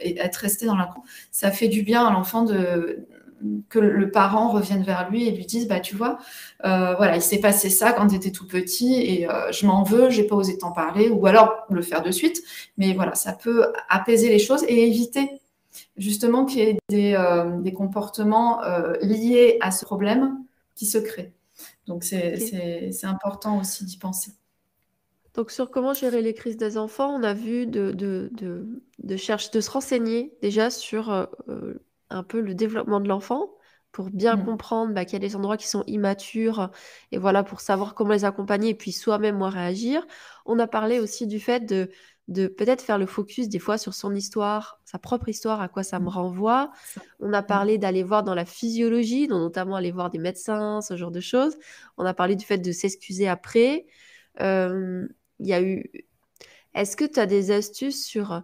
et être resté dans l'inconscient, ça fait du bien à l'enfant de que le parent revienne vers lui et lui dise bah tu vois voilà il s'est passé ça quand tu étais tout petit et je m'en veux j'ai pas osé t'en parler ou alors le faire de suite mais voilà ça peut apaiser les choses et éviter justement qu'il y ait des, euh, comportements euh, liés à ce problème qui se créent. Donc c'est important aussi d'y penser. Donc sur comment gérer les crises des enfants, on a vu de, de, de, chercher, de se renseigner déjà sur euh, un peu le développement de l'enfant pour bien mmh. comprendre bah, qu'il y a des endroits qui sont immatures et voilà pour savoir comment les accompagner et puis soi-même réagir. On a parlé aussi du fait de de peut-être faire le focus des fois sur son histoire, sa propre histoire, à quoi ça me mmh. renvoie. On a mmh. parlé d'aller voir dans la physiologie, notamment aller voir des médecins, ce genre de choses. On a parlé du fait de s'excuser après. Il y a eu. Est-ce que tu as des astuces sur,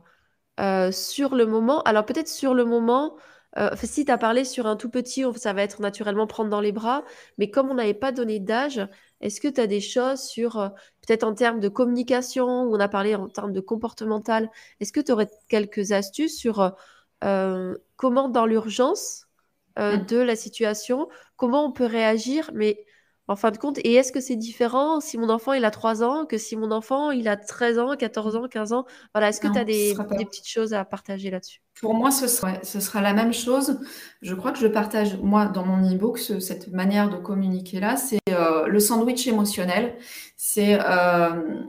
euh, sur le moment? Alors peut-être sur le moment, euh, si tu as parlé sur un tout petit, ça va être naturellement prendre dans les bras, mais comme on n'avait pas donné d'âge, est-ce que tu as des choses sur, euh, peut-être en termes de communication, ou on a parlé en termes de comportemental, est-ce que tu aurais quelques astuces sur euh, comment, dans l'urgence mmh. de la situation, comment on peut réagir, mais en fin de compte, et est-ce que c'est différent si mon enfant il a 3 ans que si mon enfant il a 13 ans, 14 ans, 15 ans? Voilà, est-ce que tu as des, petites choses à partager là-dessus? Pour moi, ce sera, ce sera la même chose. Je crois que je partage, moi, dans mon e-book, cette manière de communiquer là, c'est euh, le sandwich émotionnel. C'est. Euh,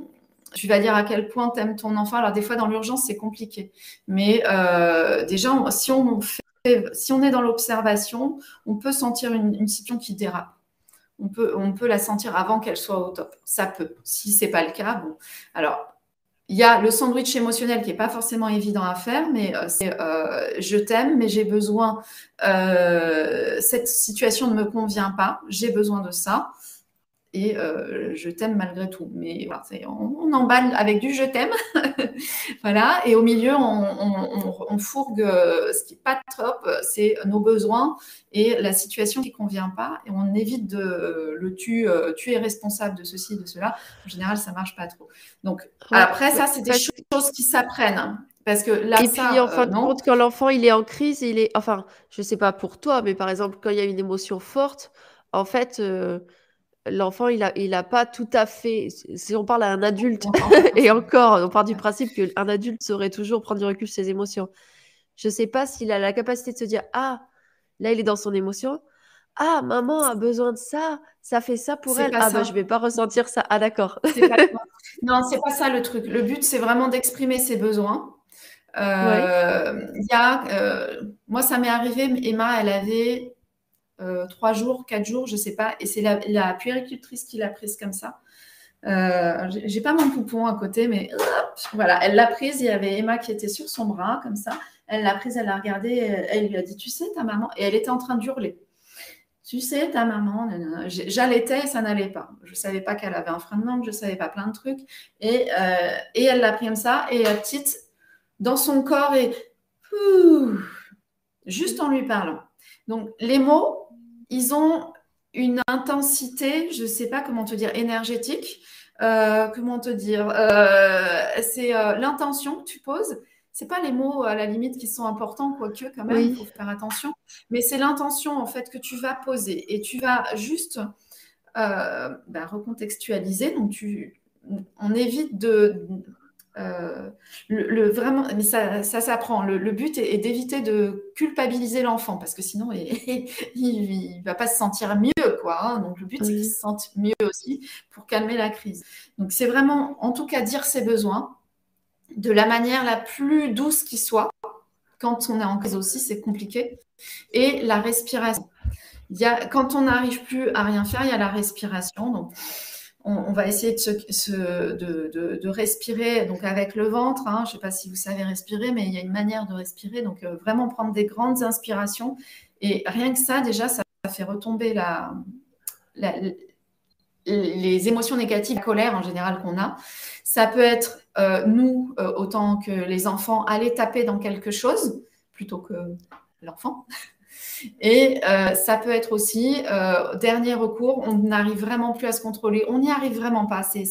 tu vas dire à quel point tu aimes ton enfant. Alors, des fois, dans l'urgence, c'est compliqué. Mais euh, déjà, si on, fait, si on est dans l'observation, on peut sentir une, une situation qui dérape on peut, la sentir avant qu'elle soit au top. Ça peut. Si ce n'est pas le cas, bon. Alors, il y a le sandwich émotionnel qui n'est pas forcément évident à faire, mais euh, c'est euh, je t'aime, mais j'ai besoin, euh, cette situation ne me convient pas, j'ai besoin de ça et euh, je t'aime malgré tout. Mais voilà, on, emballe avec du je t'aime. (laughs) voilà, et au milieu, on, fourgue euh, ce qui n'est pas top, c'est nos besoins et la situation qui ne convient pas. Et on évite de le tu, euh, tu es responsable de ceci, de cela. En général, ça ne marche pas trop. Donc, après, ça, c'est des choses qui s'apprennent. Parce que là, et puis, en fin de compte, quand l'enfant il est en crise, il est, enfin, je sais pas pour toi, mais par exemple, quand il y a une émotion forte, en fait, l'enfant, il n'a il a pas tout à fait. Si on parle à un adulte, (laughs) et encore, on part du principe qu'un adulte saurait toujours prendre du recul sur ses émotions. Je ne sais pas s'il a la capacité de se dire Ah, là, il est dans son émotion. Ah, maman a besoin de ça, ça fait ça pour elle. Ah, bah, je ne vais pas ressentir ça. Ah, d'accord. non, c'est pas ça le truc. Le but, c'est vraiment d'exprimer ses besoins. Euh, y a, euh, moi, ça m'est arrivé, Emma, elle avait trois jours, quatre jours, je sais pas. Et c'est la, la, puéricultrice qui l'a prise comme ça. Euh, j'ai pas mon poupon à côté, mais voilà, elle l'a prise. Il y avait Emma qui était sur son bras, comme ça. Elle l'a prise, elle l'a regardée, elle, lui a dit Tu sais, ta maman. Et elle était en train d'hurler. Tu sais, ta maman, j'allaitais et ça n'allait pas. Je ne savais pas qu'elle avait un frein de langue, je ne savais pas plein de trucs. Et, euh, et elle l'a pris comme ça. Et la petite, dans son corps, et juste en lui parlant. Donc, les mots, ils ont une intensité, je ne sais pas comment te dire, énergétique. Euh, comment te dire euh, C'est euh, l'intention que tu poses. C'est pas les mots à la limite qui sont importants, quoique quand même, il faut faire attention. Mais c'est l'intention en fait que tu vas poser et tu vas juste bah, recontextualiser. Donc tu, on évite de euh, le, vraiment, mais ça, ça s'apprend. Le, but est, d'éviter de culpabiliser l'enfant parce que sinon, il, (laughs) ne va pas se sentir mieux, quoi. Hein. Donc, le but, c'est qu'il se sente mieux aussi pour calmer la crise. Donc, c'est vraiment, en tout cas, dire ses besoins de la manière la plus douce qui soit. Quand on est en crise aussi, c'est compliqué. Et la respiration. Il y a, quand on n'arrive plus à rien faire, il y a la respiration. Donc, on, va essayer de, respirer donc avec le ventre. Hein. Je ne sais pas si vous savez respirer, mais il y a une manière de respirer. Donc, euh, vraiment prendre des grandes inspirations. Et rien que ça, déjà, ça, fait retomber les émotions négatives, la colère en général qu'on a. Ça peut être, euh, nous, euh, autant que les enfants, aller taper dans quelque chose plutôt que l'enfant. Et euh, ça peut être aussi, euh, dernier recours, on n'arrive vraiment plus à se contrôler, on n'y arrive vraiment pas, c'est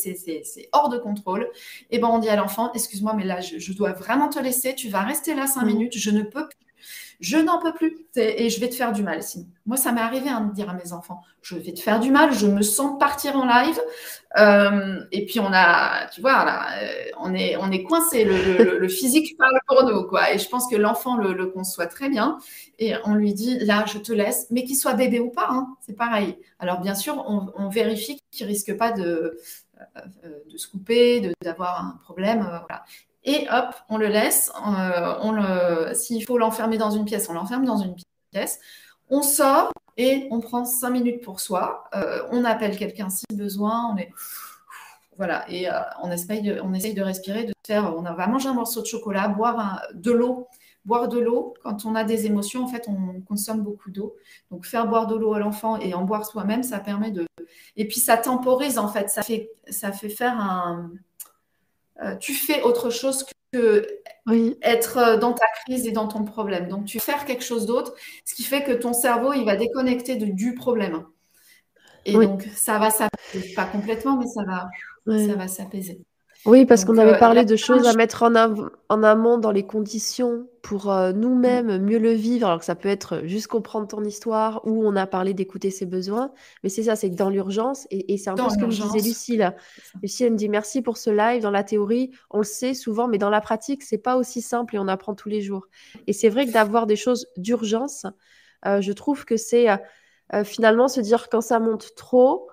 hors de contrôle. Et ben on dit à l'enfant, excuse-moi, mais là, je, dois vraiment te laisser, tu vas rester là cinq mmh. minutes, je ne peux plus je n'en peux plus et je vais te faire du mal. Moi, ça m'est arrivé hein, de dire à mes enfants, je vais te faire du mal, je me sens partir en live. Euh, et puis on a, tu vois, euh, on est, on est coincé. Le, physique parle pour nous, quoi. Et je pense que l'enfant le, conçoit très bien. Et on lui dit, là, je te laisse, mais qu'il soit bébé ou pas, hein, c'est pareil. Alors bien sûr, on, vérifie qu'il risque pas de, euh, de se couper, d'avoir un problème. Voilà et hop, on le laisse. Euh, on le, s'il faut l'enfermer dans une pièce, on l'enferme dans une pièce. On sort et on prend cinq minutes pour soi. Euh, on appelle quelqu'un si besoin. On est voilà et euh, on essaye de, on essaye de respirer, de faire. On va manger un morceau de chocolat, boire de l'eau. Boire de l'eau, quand on a des émotions, en fait, on consomme beaucoup d'eau. Donc, faire boire de l'eau à l'enfant et en boire soi-même, ça permet de. Et puis, ça temporise, en fait. Ça fait, ça fait faire un, euh, tu fais autre chose que être euh, dans ta crise et dans ton problème. Donc, tu fais quelque chose d'autre, ce qui fait que ton cerveau, il va déconnecter du problème. Et donc, ça va s'apaiser. Pas complètement, mais ça va, ça va s'apaiser. Oui, parce qu'on avait euh, parlé de choses à mettre en, en, amont dans les conditions pour euh, nous-mêmes mieux le vivre. Alors que ça peut être juste comprendre ton histoire ou on a parlé d'écouter ses besoins. Mais c'est ça, c'est que dans l'urgence, et, c'est un peu ce que me disait Lucille. Lucille, elle me dit merci pour ce live. Dans la théorie, on le sait souvent, mais dans la pratique, c'est pas aussi simple et on apprend tous les jours. Et c'est vrai que d'avoir des choses d'urgence, euh, je trouve que c'est finalement se dire quand ça monte trop,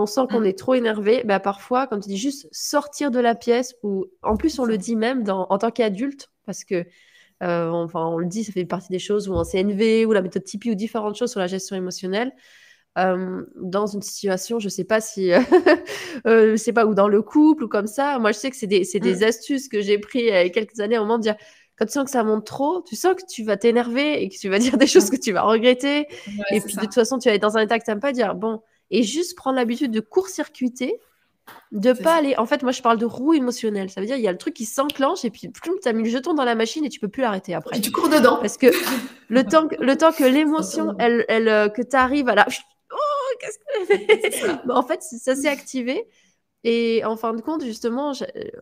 on sent qu'on mm. est trop énervé, bah parfois, comme tu dis, juste sortir de la pièce, ou en plus on le dit même en tant qu'adulte, parce que euh, enfin, on le dit, ça fait partie des choses où en CNV ou la méthode Tipeee ou différentes choses sur la gestion émotionnelle, dans une situation, je sais pas si, (laughs) je sais pas, ou dans le couple ou comme ça. Moi, je sais que c'est des, des mmh. astuces que j'ai pris il y a quelques années au moment de dire quand tu sens que ça monte trop, tu sens que tu vas t'énerver et que tu vas (laughs) dire des choses que tu vas regretter. et puis de toute façon, tu vas être dans un état que tu n'aimes pas dire bon, et juste prendre l'habitude de court-circuiter, de pas aller. En fait, moi, je parle de roue émotionnelle. Ça veut dire il y a le truc qui s'enclenche et puis tu as mis le jeton dans la machine et tu peux plus l'arrêter après. Et tu cours dedans. Parce que le temps que, le temps que l'émotion, (laughs) elle, elle, euh, que tu arrives à la. Oh, qu'est-ce que. en fait, ça s'est activé. Et en fin de compte, justement,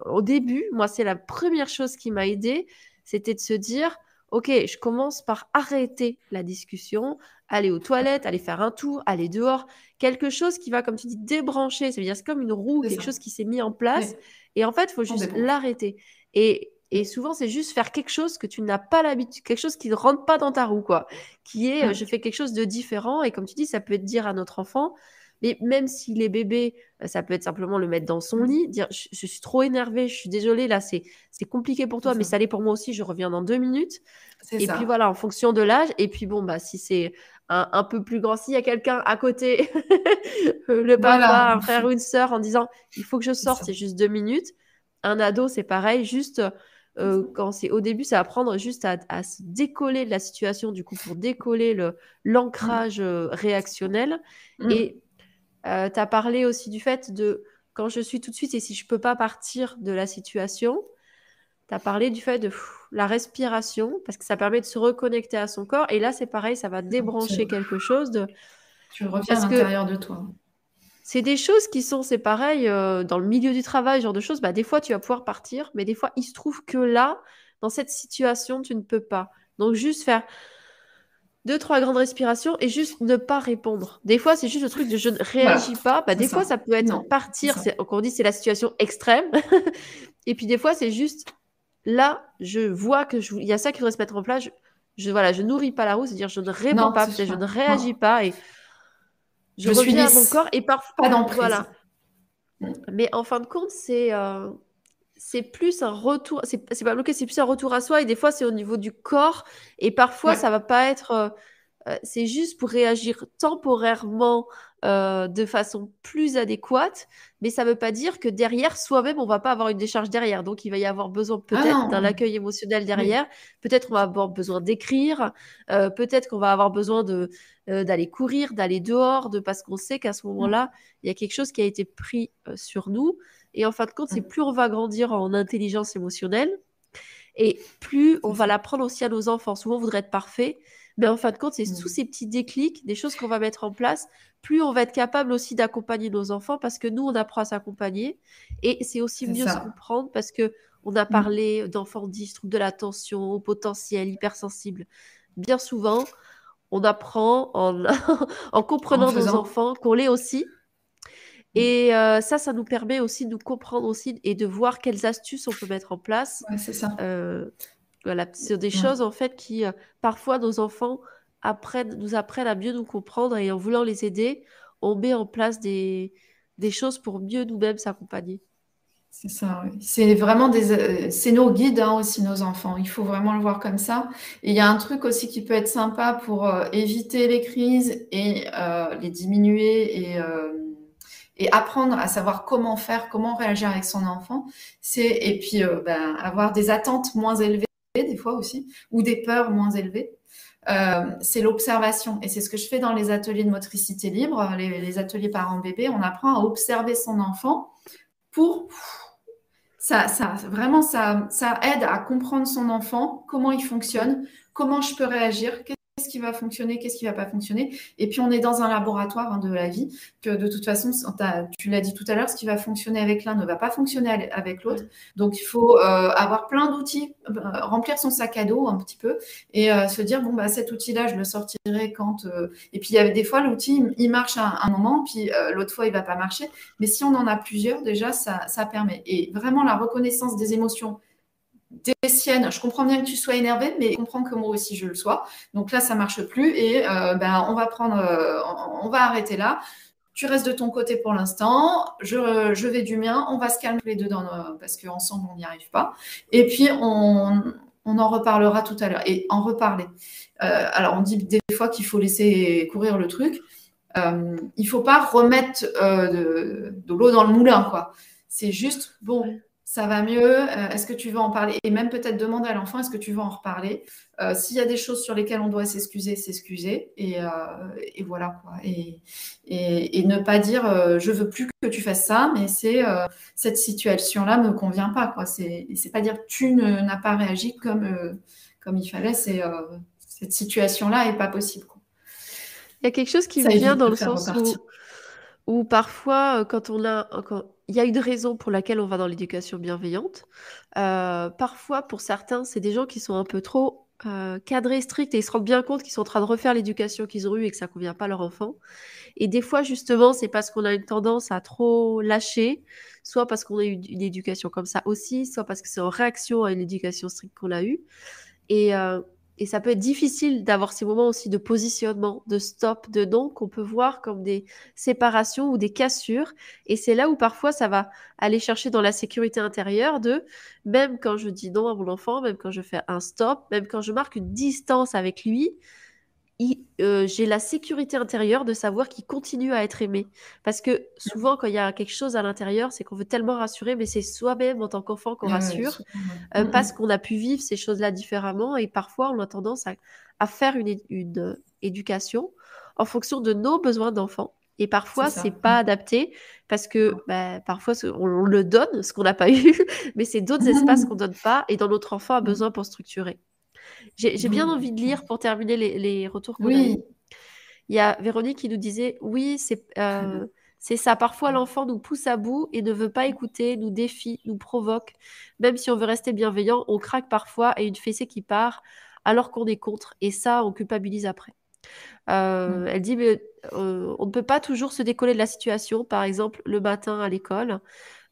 au début, moi, c'est la première chose qui m'a aidée c'était de se dire, OK, je commence par arrêter la discussion, aller aux toilettes, aller faire un tour, aller dehors, quelque chose qui va, comme tu dis, débrancher. Ça veut dire c'est comme une roue, quelque chose qui s'est mis en place. Et en fait, il faut juste l'arrêter. Et, et, souvent, c'est juste faire quelque chose que tu n'as pas l'habitude, quelque chose qui ne rentre pas dans ta roue, quoi. Qui est, euh, je fais quelque chose de différent. Et comme tu dis, ça peut être dire à notre enfant, mais même s'il est bébé, euh, ça peut être simplement le mettre dans son mmh. lit, dire je, suis trop énervée, je suis désolée, là c'est compliqué pour toi, mais ça l'est pour moi aussi, je reviens dans deux minutes. Et puis voilà, en fonction de l'âge. Et puis bon, bah si c'est un, peu plus grand, s'il y a quelqu'un à côté, (laughs) le papa, un frère ou une sœur, en disant il faut que je sorte, c'est juste deux minutes. Un ado, c'est pareil, juste euh, quand c'est au début, ça va prendre juste à, se décoller de la situation, du coup, pour décoller l'ancrage mmh. euh, réactionnel. Mmh. Et euh, tu as parlé aussi du fait de quand je suis tout de suite et si je peux pas partir de la situation, tu as parlé du fait de la respiration parce que ça permet de se reconnecter à son corps. Et là, c'est pareil, ça va débrancher quelque chose. De... Tu reviens à l'intérieur de toi. C'est des choses qui sont, c'est pareil, euh, dans le milieu du travail, genre de choses, bah, des fois tu vas pouvoir partir, mais des fois il se trouve que là, dans cette situation, tu ne peux pas. Donc juste faire deux, trois grandes respirations et juste ne pas répondre. Des fois, c'est juste le truc de je ne réagis pas. Bah, des fois, ça peut être partir. C'est, on dit c'est la situation extrême. (laughs) et puis des fois, c'est juste là, je vois que il y a ça qui devrait se mettre en place. Je, je voilà, je nourris pas la roue, c'est-à-dire je ne réponds pas, je ne réagis pas et je, reviens à mon corps et parfois pas voilà. Mais en fin de compte, c'est euh, c'est plus un retour, c'est pas bloqué, c'est plus un retour à soi. Et des fois, c'est au niveau du corps. Et parfois, ça va pas être. Euh, euh, c'est juste pour réagir temporairement euh, de façon plus adéquate, mais ça veut pas dire que derrière soi-même, on va pas avoir une décharge derrière. Donc, il va y avoir besoin ah peut-être d'un accueil émotionnel derrière. Peut-être qu'on va avoir besoin d'écrire. peut-être qu'on va avoir besoin de d'aller courir, d'aller dehors, de parce qu'on sait qu'à ce mmh. moment-là, il y a quelque chose qui a été pris sur nous. Et en fin de compte, c'est mm. plus on va grandir en intelligence émotionnelle et plus on va l'apprendre aussi à nos enfants. Souvent, on voudrait être parfait, mais en fin de compte, c'est tous ces petits déclics, des choses qu'on va mettre en place, plus on va être capable aussi d'accompagner nos enfants parce que nous, on apprend à s'accompagner et c'est aussi mieux se comprendre parce que on a mm. parlé d'enfants 10, troubles de l'attention, potentiel, hypersensible. Bien souvent, on apprend en, (laughs) en comprenant nos enfants qu'on l'est aussi Mmh. Et euh, ça, ça nous permet aussi de nous comprendre aussi et de voir quelles astuces on peut mettre en place. Ouais, c'est ça. Euh, voilà, c'est des choses en fait qui, euh, parfois, nos enfants apprennent, nous apprennent à mieux nous comprendre et en voulant les aider, on met en place des, des choses pour mieux nous-mêmes s'accompagner. C'est ça, oui. C'est vraiment des, c'est nos guides hein, aussi, nos enfants. Il faut vraiment le voir comme ça. Et il y a un truc aussi qui peut être sympa pour éviter les crises et les diminuer et et apprendre à savoir comment faire, comment réagir avec son enfant, c'est et puis euh, ben, avoir des attentes moins élevées des fois aussi ou des peurs moins élevées. Euh, c'est l'observation et c'est ce que je fais dans les ateliers de motricité libre, les, ateliers parents-bébés. On apprend à observer son enfant pour ça, ça vraiment ça, ça aide à comprendre son enfant, comment il fonctionne, comment je peux réagir, qu'est-ce qui va fonctionner, qu'est-ce qui va pas fonctionner. Et puis on est dans un laboratoire hein, de la vie que de toute façon, tu l'as dit tout à l'heure, ce qui va fonctionner avec l'un ne va pas fonctionner avec l'autre. Donc il faut euh, avoir plein d'outils, euh, remplir son sac à dos un petit peu et euh, se dire bon bah cet outil-là je le sortirai quand. Et puis il y avait des fois l'outil il marche à un moment, puis l'autre fois il va pas marcher. Mais si on en a plusieurs déjà ça, ça permet. Et vraiment la reconnaissance des émotions des siennes. Je comprends bien que tu sois énervé, mais je comprends que moi aussi je le sois. Donc là, ça marche plus et euh, ben, on va prendre, euh, on, va arrêter là. Tu restes de ton côté pour l'instant, je, je, vais du mien, on va se calmer les deux dans parce qu'ensemble on n'y arrive pas. Et puis on, on, en reparlera tout à l'heure. Et en reparler. Euh, alors on dit des fois qu'il faut laisser courir le truc. il ne faut pas remettre de, de l'eau dans le moulin, quoi. C'est juste, bon, ça va mieux, euh, est-ce que tu veux en parler? Et même peut-être demander à l'enfant, est-ce que tu veux en reparler? Euh, S'il y a des choses sur lesquelles on doit s'excuser, s'excuser. Et, euh, voilà quoi. Et, et, ne pas dire, je veux plus que tu fasses ça, mais c'est cette situation-là ne me convient pas. quoi. C'est pas dire, tu n'as pas réagi comme, comme il fallait, c'est cette situation-là n'est pas possible. Il y a quelque chose qui me vient dans le sens où, où, parfois, quand on a il y a une raison pour laquelle on va dans l'éducation bienveillante. Euh, parfois, pour certains, c'est des gens qui sont un peu trop euh, cadrés, stricts, et ils se rendent bien compte qu'ils sont en train de refaire l'éducation qu'ils ont eue et que ça convient pas à leur enfant. Et des fois, justement, c'est parce qu'on a une tendance à trop lâcher, soit parce qu'on a eu une éducation comme ça aussi, soit parce que c'est en réaction à une éducation stricte qu'on a eue. Et, euh, et ça peut être difficile d'avoir ces moments aussi de positionnement, de stop, de non qu'on peut voir comme des séparations ou des cassures. Et c'est là où parfois ça va aller chercher dans la sécurité intérieure de même quand je dis non à mon enfant, même quand je fais un stop, même quand je marque une distance avec lui, euh, j'ai la sécurité intérieure de savoir qu'il continue à être aimé. Parce que souvent, quand il y a quelque chose à l'intérieur, c'est qu'on veut tellement rassurer, mais c'est soi-même en tant qu'enfant qu'on rassure, euh, parce qu'on a pu vivre ces choses-là différemment. Et parfois, on a tendance à, faire une, euh, éducation en fonction de nos besoins d'enfant. Et parfois, c'est pas adapté parce que bah, parfois, on, le donne, ce qu'on n'a pas (laughs) eu, mais c'est d'autres espaces (laughs) qu'on donne pas et dont notre enfant a besoin pour structurer. J'ai bien envie de lire pour terminer les, retours qu'on oui. Il y a Véronique qui nous disait oui, euh, c'est ça. Parfois, l'enfant nous pousse à bout et ne veut pas écouter, nous défie, nous provoque. Même si on veut rester bienveillant, on craque parfois et une fessée qui part alors qu'on est contre. Et ça, on culpabilise après. Euh, mm. Elle dit mais, euh, on ne peut pas toujours se décoller de la situation, par exemple le matin à l'école,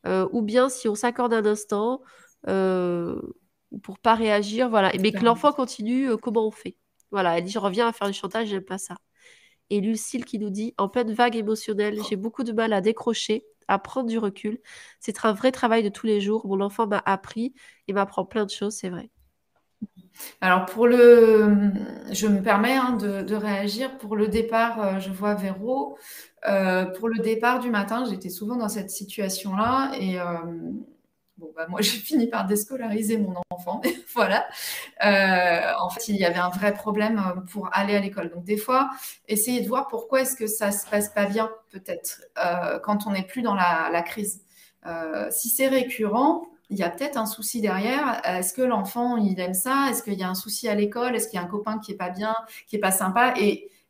ou bien si on s'accorde un instant, pour pas réagir, voilà. Mais que l'enfant continue, euh, comment on fait? Voilà, elle dit, je reviens à faire du chantage, j'aime pas ça. Et Lucille qui nous dit, en pleine vague émotionnelle, j'ai beaucoup de mal à décrocher, à prendre du recul. C'est un vrai travail de tous les jours. Mon enfant m'a appris et m'apprend plein de choses, c'est vrai. Alors pour le, je me permets hein, de, réagir pour le départ. Euh, je vois Véro. Euh, pour le départ du matin, j'étais souvent dans cette situation-là et Bon, bah, moi, (laughs) j'ai fini par déscolariser mon enfant. (laughs) voilà. Euh, en fait, il y avait un vrai problème euh, pour aller à l'école. Donc, des fois, essayez de voir pourquoi est-ce que ça se passe pas bien, peut-être, euh, quand on n'est plus dans la, crise. si c'est récurrent, il y a peut-être un souci derrière. Est-ce que l'enfant, il aime ça? Est-ce qu'il y a un souci à l'école? Est-ce qu'il y a un copain qui est pas bien, qui est pas sympa?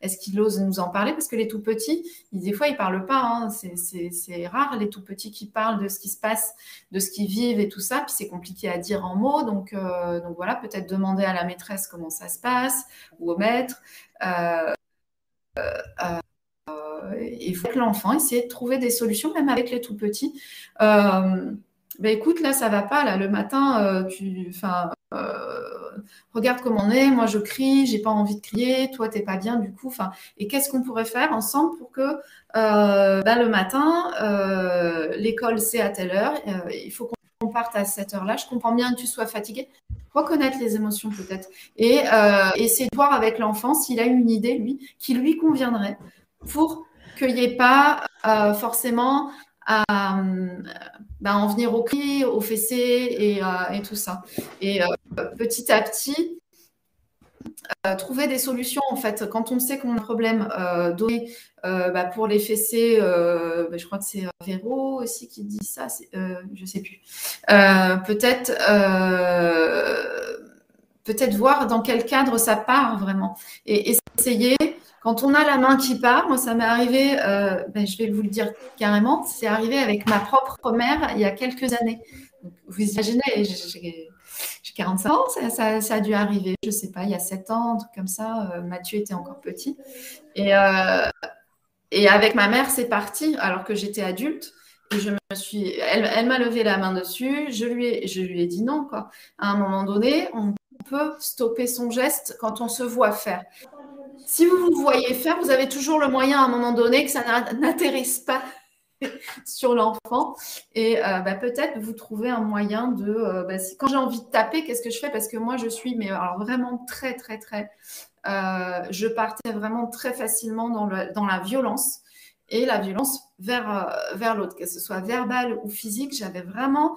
Est-ce qu'il ose nous en parler? Parce que les tout petits, des fois, ils parlent pas. Hein. C'est rare les tout petits qui parlent de ce qui se passe, de ce qu'ils vivent et tout ça. Puis c'est compliqué à dire en mots. Donc, euh, donc voilà, peut-être demander à la maîtresse comment ça se passe ou au maître. Euh, euh, il faut que l'enfant essaie de trouver des solutions, même avec les tout petits. Ben écoute, là, ça va pas. Là, le matin, tu, enfin, regarde comment on est, moi je crie, j'ai pas envie de crier, toi t'es pas bien du coup. Et qu'est-ce qu'on pourrait faire ensemble pour que euh, bah, le matin, euh, l'école c'est à telle heure, euh, il faut qu'on parte à cette heure-là. Je comprends bien que tu sois fatigué. Reconnaître les émotions peut-être et essayer de voir avec l'enfant s'il a une idée lui qui lui conviendrait pour qu'il n'y ait pas forcément à, bah, en venir au cri, au fessé et, et, tout ça. Et petit à petit, euh, trouver des solutions en fait. Quand on sait qu'on a un problème euh, donné euh, bah, pour les fessées, bah, je crois que c'est Véro aussi qui dit ça, je sais plus. peut-être peut-être voir dans quel cadre ça part vraiment et essayer. Quand on a la main qui part, moi ça m'est arrivé, ben, je vais vous le dire carrément, c'est arrivé avec ma propre mère il y a quelques années. vous imaginez, j'ai j'ai 45 ans, ça, a dû arriver, je ne sais pas, il y a 7 ans, un truc comme ça. Euh, Mathieu était encore petit. Et, euh, et avec ma mère, c'est parti, alors que j'étais adulte. Je me suis, elle, m'a levé la main dessus. Je lui ai, je lui ai dit non. Quoi. À un moment donné, on peut stopper son geste quand on se voit faire. Si vous vous voyez faire, vous avez toujours le moyen à un moment donné que ça n'atterrisse pas (laughs) sur l'enfant. Et bah, peut-être vous trouvez un moyen de. Bah, quand j'ai envie de taper, qu'est-ce que je fais? Parce que moi, je suis mais vraiment très, très, très. je partais vraiment très facilement dans, le, dans la violence et la violence vers, vers l'autre, que ce soit verbale ou physique. J'avais vraiment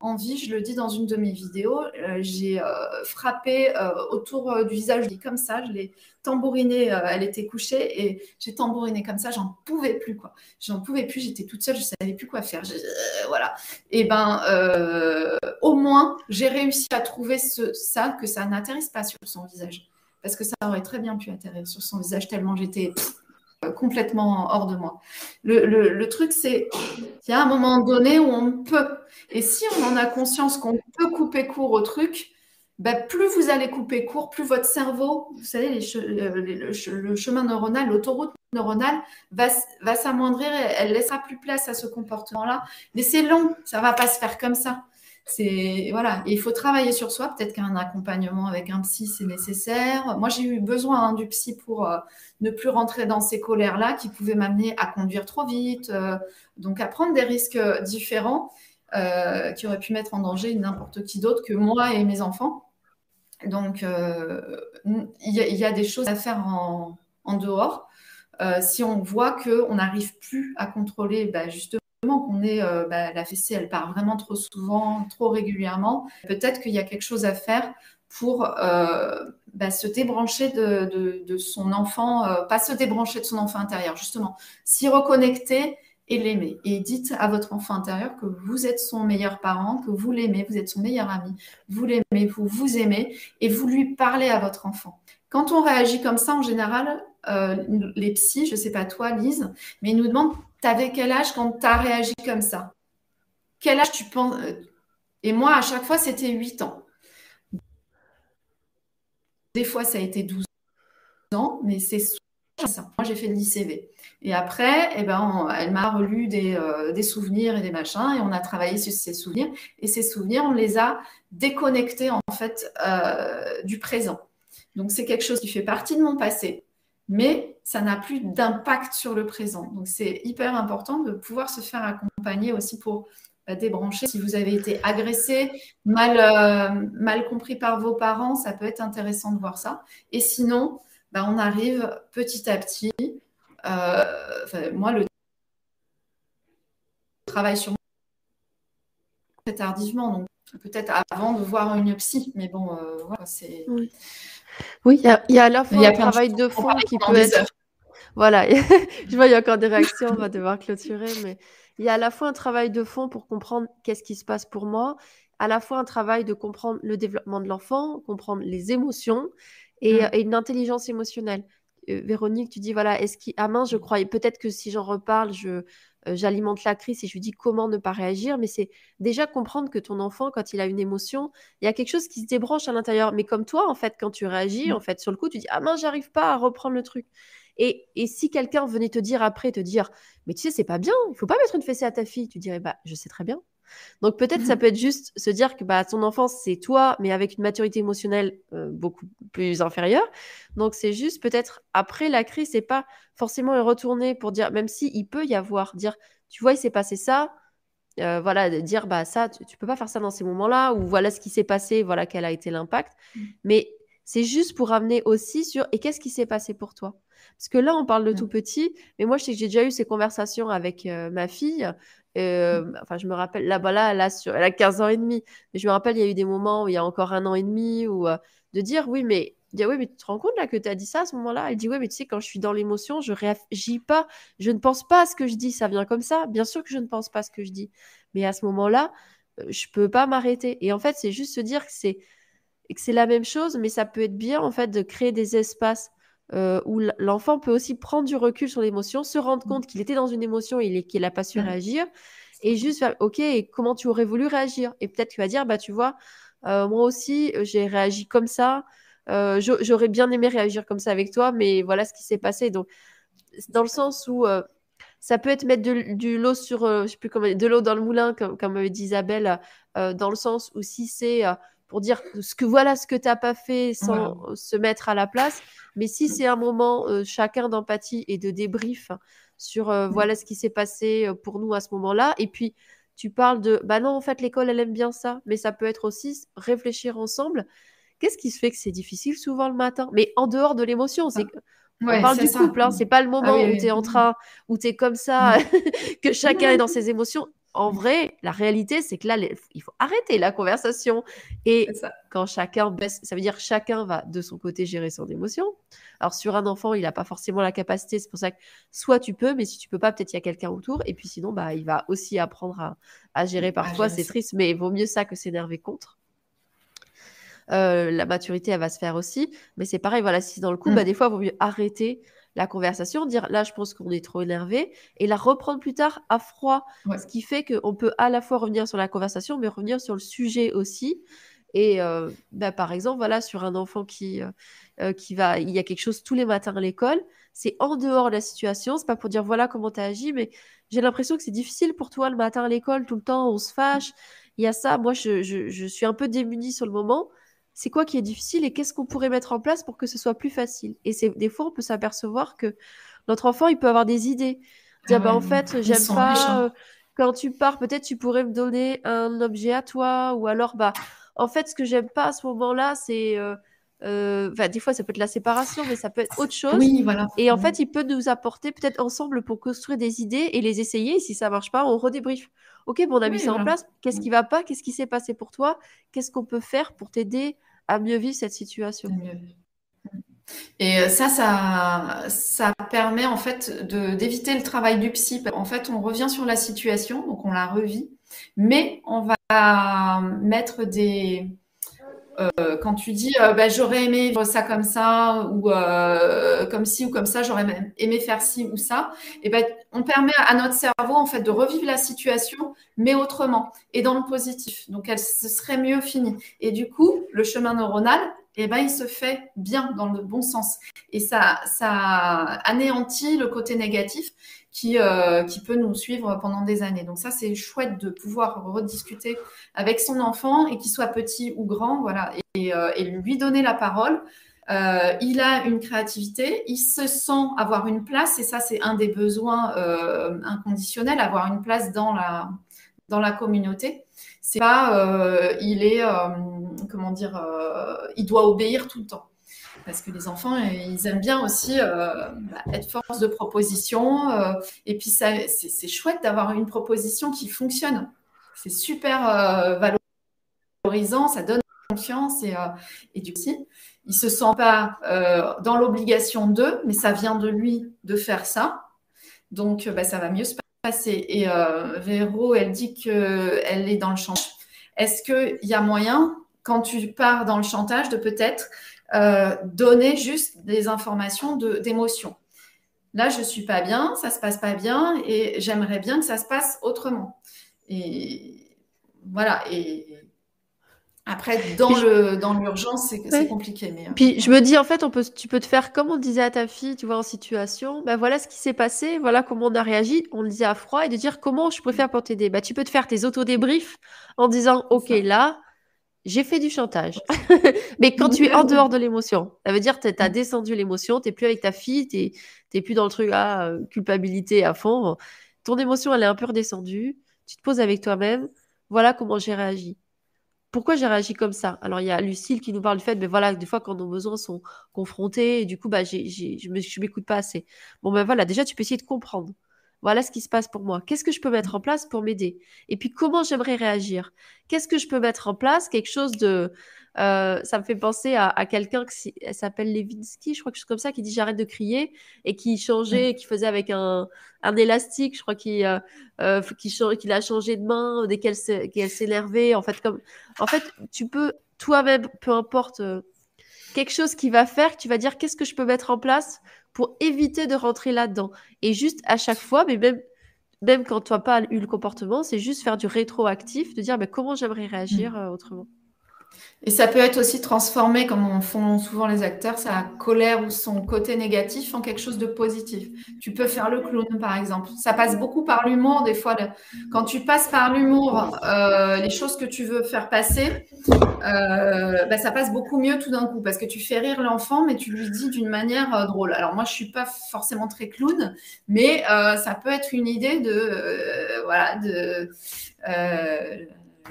envie, je le dis dans une de mes vidéos, euh, j'ai euh, frappé euh, autour du visage, comme ça, je l'ai tambouriné, elle était couchée et j'ai tambouriné comme ça, j'en pouvais plus quoi. J'en pouvais plus, j'étais toute seule, je savais plus quoi faire. voilà. Et ben, au moins, j'ai réussi à trouver ça, que ça n'atterrisse pas sur son visage. Parce que ça aurait très bien pu atterrir sur son visage tellement j'étais complètement hors de moi. Le, truc, c'est qu'il y a un moment donné où on peut. Et si on en a conscience qu'on peut couper court au truc, bah, plus vous allez couper court, plus votre cerveau, vous savez, le, chemin neuronal, l'autoroute neuronale va, va s'amoindrir et elle laissera plus place à ce comportement-là. Mais c'est long, ça ne va pas se faire comme ça c'est voilà, il faut travailler sur soi. Peut-être qu'un accompagnement avec un psy c'est nécessaire. Moi, j'ai eu besoin hein, du psy pour euh, ne plus rentrer dans ces colères-là qui pouvaient m'amener à conduire trop vite, euh, donc à prendre des risques euh, différents qui auraient pu mettre en danger n'importe qui d'autre que moi et mes enfants. Donc, il y, a des choses à faire en, dehors. si on voit qu'on n'arrive plus à contrôler bah, justement qu'on est, euh, bah, la fessée, elle part vraiment trop souvent, trop régulièrement. Peut-être qu'il y a quelque chose à faire pour euh, bah, se débrancher de, son enfant, euh, pas se débrancher de son enfant intérieur, justement, s'y reconnecter et l'aimer. Et dites à votre enfant intérieur que vous êtes son meilleur parent, que vous l'aimez, vous êtes son meilleur ami, vous l'aimez, vous vous aimez, et vous lui parlez à votre enfant. Quand on réagit comme ça, en général, les psys, je ne sais pas toi, Lise, mais ils nous demandent T'avais quel âge quand tu as réagi comme ça? Quel âge tu penses euh, Et moi, à chaque fois, c'était 8 ans. Des fois, ça a été 12 ans, mais c'est ça. Moi, j'ai fait l'ICV. Et après, eh ben, elle m'a relu euh, des, souvenirs et des machins, et on a travaillé sur ces souvenirs. Et ces souvenirs, on les a déconnectés, en fait, euh, du présent. Donc, c'est quelque chose qui fait partie de mon passé, mais ça n'a plus d'impact sur le présent. Donc c'est hyper important de pouvoir se faire accompagner aussi pour bah, débrancher. Si vous avez été agressé, mal, euh, mal compris par vos parents, ça peut être intéressant de voir ça. Et sinon, bah, on arrive petit à petit. Euh, moi, le travail sur très tardivement, donc peut-être avant de voir une psy, mais bon, euh, voilà, c'est. Oui, il y a, à la fois un travail de fond qui peut être. Voilà, (laughs) je vois, il y a encore des réactions, on va devoir clôturer, mais il y a à la fois un travail de fond pour comprendre qu'est-ce qui se passe pour moi, à la fois un travail de comprendre le développement de l'enfant, comprendre les émotions et, mmh. une intelligence émotionnelle. Euh, Véronique, tu dis, voilà, est-ce qu'il. Ah mince, je croyais peut-être que si j'en reparle, je, j'alimente la crise et je lui dis comment ne pas réagir, mais c'est déjà comprendre que ton enfant, quand il a une émotion, il y a quelque chose qui se débranche à l'intérieur. Mais comme toi, en fait, quand tu réagis, mmh. en fait, sur le coup, tu dis ah mince, j'arrive pas à reprendre le truc. Et, et si quelqu'un venait te dire après, te dire mais tu sais, c'est pas bien, il faut pas mettre une fessée à ta fille, tu dirais bah je sais très bien. Donc peut-être ça mmh. peut être juste se dire que bah, ton enfance, c'est toi, mais avec une maturité émotionnelle euh, beaucoup plus inférieure. Donc c'est juste peut-être après la crise, c'est pas forcément y retourner pour dire, même si il peut y avoir, dire, tu vois, il s'est passé ça, euh, voilà, dire bah ça, tu, tu, peux pas faire ça dans ces moments-là, ou voilà ce qui s'est passé, voilà quel a été l'impact. Mmh. Mais c'est juste pour amener aussi sur et qu'est-ce qui s'est passé pour toi? Parce que là, on parle de mmh. tout petit, mais moi, je sais que j'ai déjà eu ces conversations avec euh, ma fille Mmh. enfin, je me rappelle, là, bah là, là sur, elle a 15 ans et demi. Mais je me rappelle, il y a eu des moments où il y a encore un an et demi, où de dire, oui, mais, oui, mais tu te rends compte là que tu as dit ça à ce moment-là? Elle dit, oui, mais tu sais, quand je suis dans l'émotion, je réagis pas, je ne pense pas à ce que je dis, ça vient comme ça. Bien sûr que je ne pense pas à ce que je dis. Mais à ce moment-là, je peux pas m'arrêter. Et en fait, c'est juste se dire que c'est que c'est la même chose, mais ça peut être bien en fait de créer des espaces euh, où l'enfant peut aussi prendre du recul sur l'émotion, se rendre compte qu'il était dans une émotion et qu'il n'a pas su réagir, et juste faire, OK, comment tu aurais voulu réagir? Et peut-être tu vas dire, bah tu vois, euh, moi aussi, euh, j'ai réagi comme ça, j'aurais bien aimé réagir comme ça avec toi, mais voilà ce qui s'est passé. Donc, dans le sens où ça peut être mettre de, l'eau sur, je sais plus comment, de l'eau dans le moulin, comme, comme dit Isabelle, dans le sens où si c'est pour dire ce que voilà ce que tu n'as pas fait sans se mettre à la place. Mais si c'est un moment euh, chacun d'empathie et de débrief sur euh, voilà ce qui s'est passé euh, pour nous à ce moment-là. Et puis, tu parles de, bah non, en fait, l'école, elle aime bien ça, mais ça peut être aussi réfléchir ensemble. Qu'est-ce qui se fait que c'est difficile souvent le matin? Mais en dehors de l'émotion, c'est on parle du couple, hein, c'est pas le ah moment où tu es en train, où tu es comme ça, (laughs) que chacun est dans ses émotions en vrai, la réalité, c'est que là, il faut arrêter la conversation. Et quand chacun baisse, ça veut dire que chacun va de son côté gérer son émotion. Alors, sur un enfant, il n'a pas forcément la capacité. C'est pour ça que soit tu peux, mais si tu peux pas, peut-être il y a quelqu'un autour. Et puis sinon, bah, il va aussi apprendre à, gérer parfois. C'est triste, mais il vaut mieux ça que s'énerver contre. Euh, la maturité, elle va se faire aussi. Mais c'est pareil, voilà, si dans le coup, bah, mmh. des fois, il vaut mieux arrêter la conversation, dire là, je pense qu'on est trop énervé, et la reprendre plus tard à froid. Ce qui fait qu'on peut à la fois revenir sur la conversation, mais revenir sur le sujet aussi. Et euh, bah, par exemple, voilà, sur un enfant qui, euh, euh, qui va, il y a quelque chose tous les matins à l'école, c'est en dehors de la situation, c'est pas pour dire voilà comment tu as agi, mais j'ai l'impression que c'est difficile pour toi le matin à l'école, tout le temps, on se fâche. Il y a ça, moi je, je, je suis un peu démunie sur le moment c'est quoi qui est difficile et qu'est-ce qu'on pourrait mettre en place pour que ce soit plus facile? Et c'est des fois, on peut s'apercevoir que notre enfant, il peut avoir des idées. Dire, bah, en fait, j'aime pas. Euh, quand tu pars, peut-être tu pourrais me donner un objet à toi. Ou alors, bah, en fait, ce que j'aime pas à ce moment-là, c'est. Euh, euh, des fois, ça peut être la séparation, mais ça peut être autre chose. Oui, voilà. Et en fait, il peut nous apporter peut-être ensemble pour construire des idées et les essayer. Et si ça marche pas, on redébrief. Ok, bon, on a mis ça en place. Qu'est-ce qui va pas? Qu'est-ce qui s'est passé pour toi? Qu'est-ce qu'on peut faire pour t'aider à mieux vivre cette situation? Et euh, ça, ça, ça permet en fait d'éviter le travail du psy. En fait, on revient sur la situation, donc on la revit, mais on va mettre des, euh, quand tu dis euh, bah, j'aurais aimé vivre ça comme ça ou euh, comme ci ou comme ça, j'aurais aimé faire ci ou ça, et ben on permet à notre cerveau en fait de revivre la situation mais autrement et dans le positif. Donc elle ce serait mieux fini. Et du coup, le chemin neuronal, et ben il se fait bien dans le bon sens et ça ça anéantit le côté négatif qui, euh, qui peut nous suivre pendant des années. Donc ça, c'est chouette de pouvoir rediscuter avec son enfant et qu'il soit petit ou grand, voilà, et, euh, lui donner la parole. Euh, il a une créativité, il se sent avoir une place, et ça, c'est un des besoins inconditionnels, avoir une place dans la, dans la communauté. C'est pas, il est, comment dire, il doit obéir tout le temps parce que les enfants, ils aiment bien aussi euh, bah, être force de proposition. Euh, et puis, c'est chouette d'avoir une proposition qui fonctionne. C'est super euh, valorisant, ça donne confiance. Et, et du coup, il se sent pas dans l'obligation de, mais ça vient de lui de faire ça. Donc, bah, ça va mieux se passer. Et Véro, elle dit qu'elle est dans le chantage. Est-ce qu'il y a moyen, quand tu pars dans le chantage, de peut-être euh, donner juste des informations d'émotion. Là, je suis pas bien, ça se passe pas bien, et j'aimerais bien que ça se passe autrement. Et voilà. Et après, dans le dans l'urgence, c'est compliqué. Mais, euh, Puis je me dis, en fait, on peut, tu peux te faire comme on disait à ta fille, tu vois, en situation. Ben voilà ce qui s'est passé, voilà comment on a réagi. On le disait à froid et de dire comment je préfère pour t'aider. Ben, tu peux te faire tes auto-débriefs en disant, ok, là, j'ai fait du chantage. (laughs) mais quand tu es en dehors de l'émotion, ça veut dire que tu as descendu l'émotion, tu n'es plus avec ta fille, tu n'es plus dans le truc à ah, culpabilité à fond. Ton émotion, elle est un peu redescendue. Tu te poses avec toi-même. Voilà comment j'ai réagi. Pourquoi j'ai réagi comme ça? Alors, il y a Lucille qui nous parle du fait, mais voilà, des fois, quand nos besoins sont confrontés, et du coup, bah, je ne m'écoute pas assez. Bon, ben voilà, déjà, tu peux essayer de comprendre. Voilà ce qui se passe pour moi. Qu'est-ce que je peux mettre en place pour m'aider? Et puis comment j'aimerais réagir? Qu'est-ce que je peux mettre en place? Quelque chose de... Euh, ça me fait penser à, quelqu'un qui s'appelle Levinsky, je crois que c'est comme ça, qui dit j'arrête de crier et qui changeait, qui faisait avec un, élastique, je crois qu'il euh, euh a changé de main dès qu'elle s'énervait. En fait, comme, en fait, tu peux toi-même, peu importe, quelque chose qui va faire que tu vas dire qu'est-ce que je peux mettre en place pour éviter de rentrer là-dedans. Et juste à chaque fois, mais même, même quand tu n'as pas eu le comportement, c'est juste faire du rétroactif, de dire mais comment j'aimerais réagir mmh. euh, autrement. Et ça peut être aussi transformé, comme on font souvent les acteurs, sa colère ou son côté négatif en quelque chose de positif. Tu peux faire le clown, par exemple. Ça passe beaucoup par l'humour. Des fois, quand tu passes par l'humour, euh, les choses que tu veux faire passer, euh, bah, ça passe beaucoup mieux tout d'un coup parce que tu fais rire l'enfant, mais tu lui dis d'une manière euh, drôle. Alors moi, je suis pas forcément très clown, mais ça peut être une idée de, voilà, de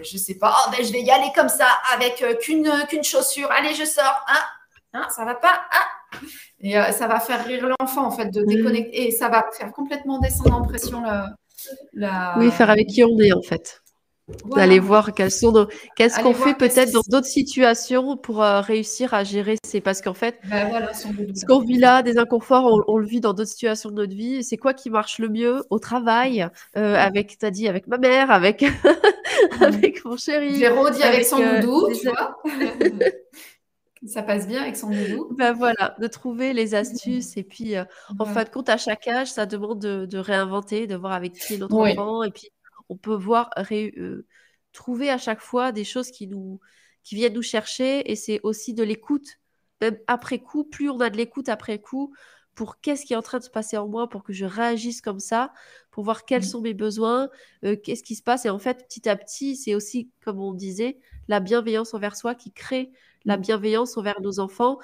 je sais pas, oh, ben, je vais y aller comme ça, avec euh, qu'une qu'une chaussure. Allez, je sors. Hein, hein ça va pas? Hein Et euh, ça va faire rire l'enfant, en fait, de déconnecter. Et ça va faire complètement descendre en pression la... Oui, faire avec qui on est, en fait. D'aller voir sont qu'est-ce qu'on fait peut-être dans d'autres situations pour euh, réussir à gérer. C'est parce qu'en fait, ben ce qu'on vit là, des inconforts, on, le vit dans d'autres situations de notre vie. C'est quoi qui marche le mieux au travail, euh, avec, t'as dit, avec ma mère, avec, (laughs) avec mon chéri. J'ai avec, avec son euh, doudou, tu vois. (laughs) Ça passe bien avec son doudou. Ben voilà, de trouver les astuces. Et puis, en fin de compte, à chaque âge, ça demande de, réinventer, de voir avec qui est notre enfant. Et puis, on peut voir euh, trouver à chaque fois des choses qui nous qui viennent nous chercher et c'est aussi de l'écoute même après coup plus on a de l'écoute après coup pour qu'est-ce qui est en train de se passer en moi pour que je réagisse comme ça pour voir quels mmh. sont mes besoins euh, qu'est-ce qui se passe et en fait petit à petit c'est aussi comme on disait la bienveillance envers soi qui crée la mmh. bienveillance envers nos enfants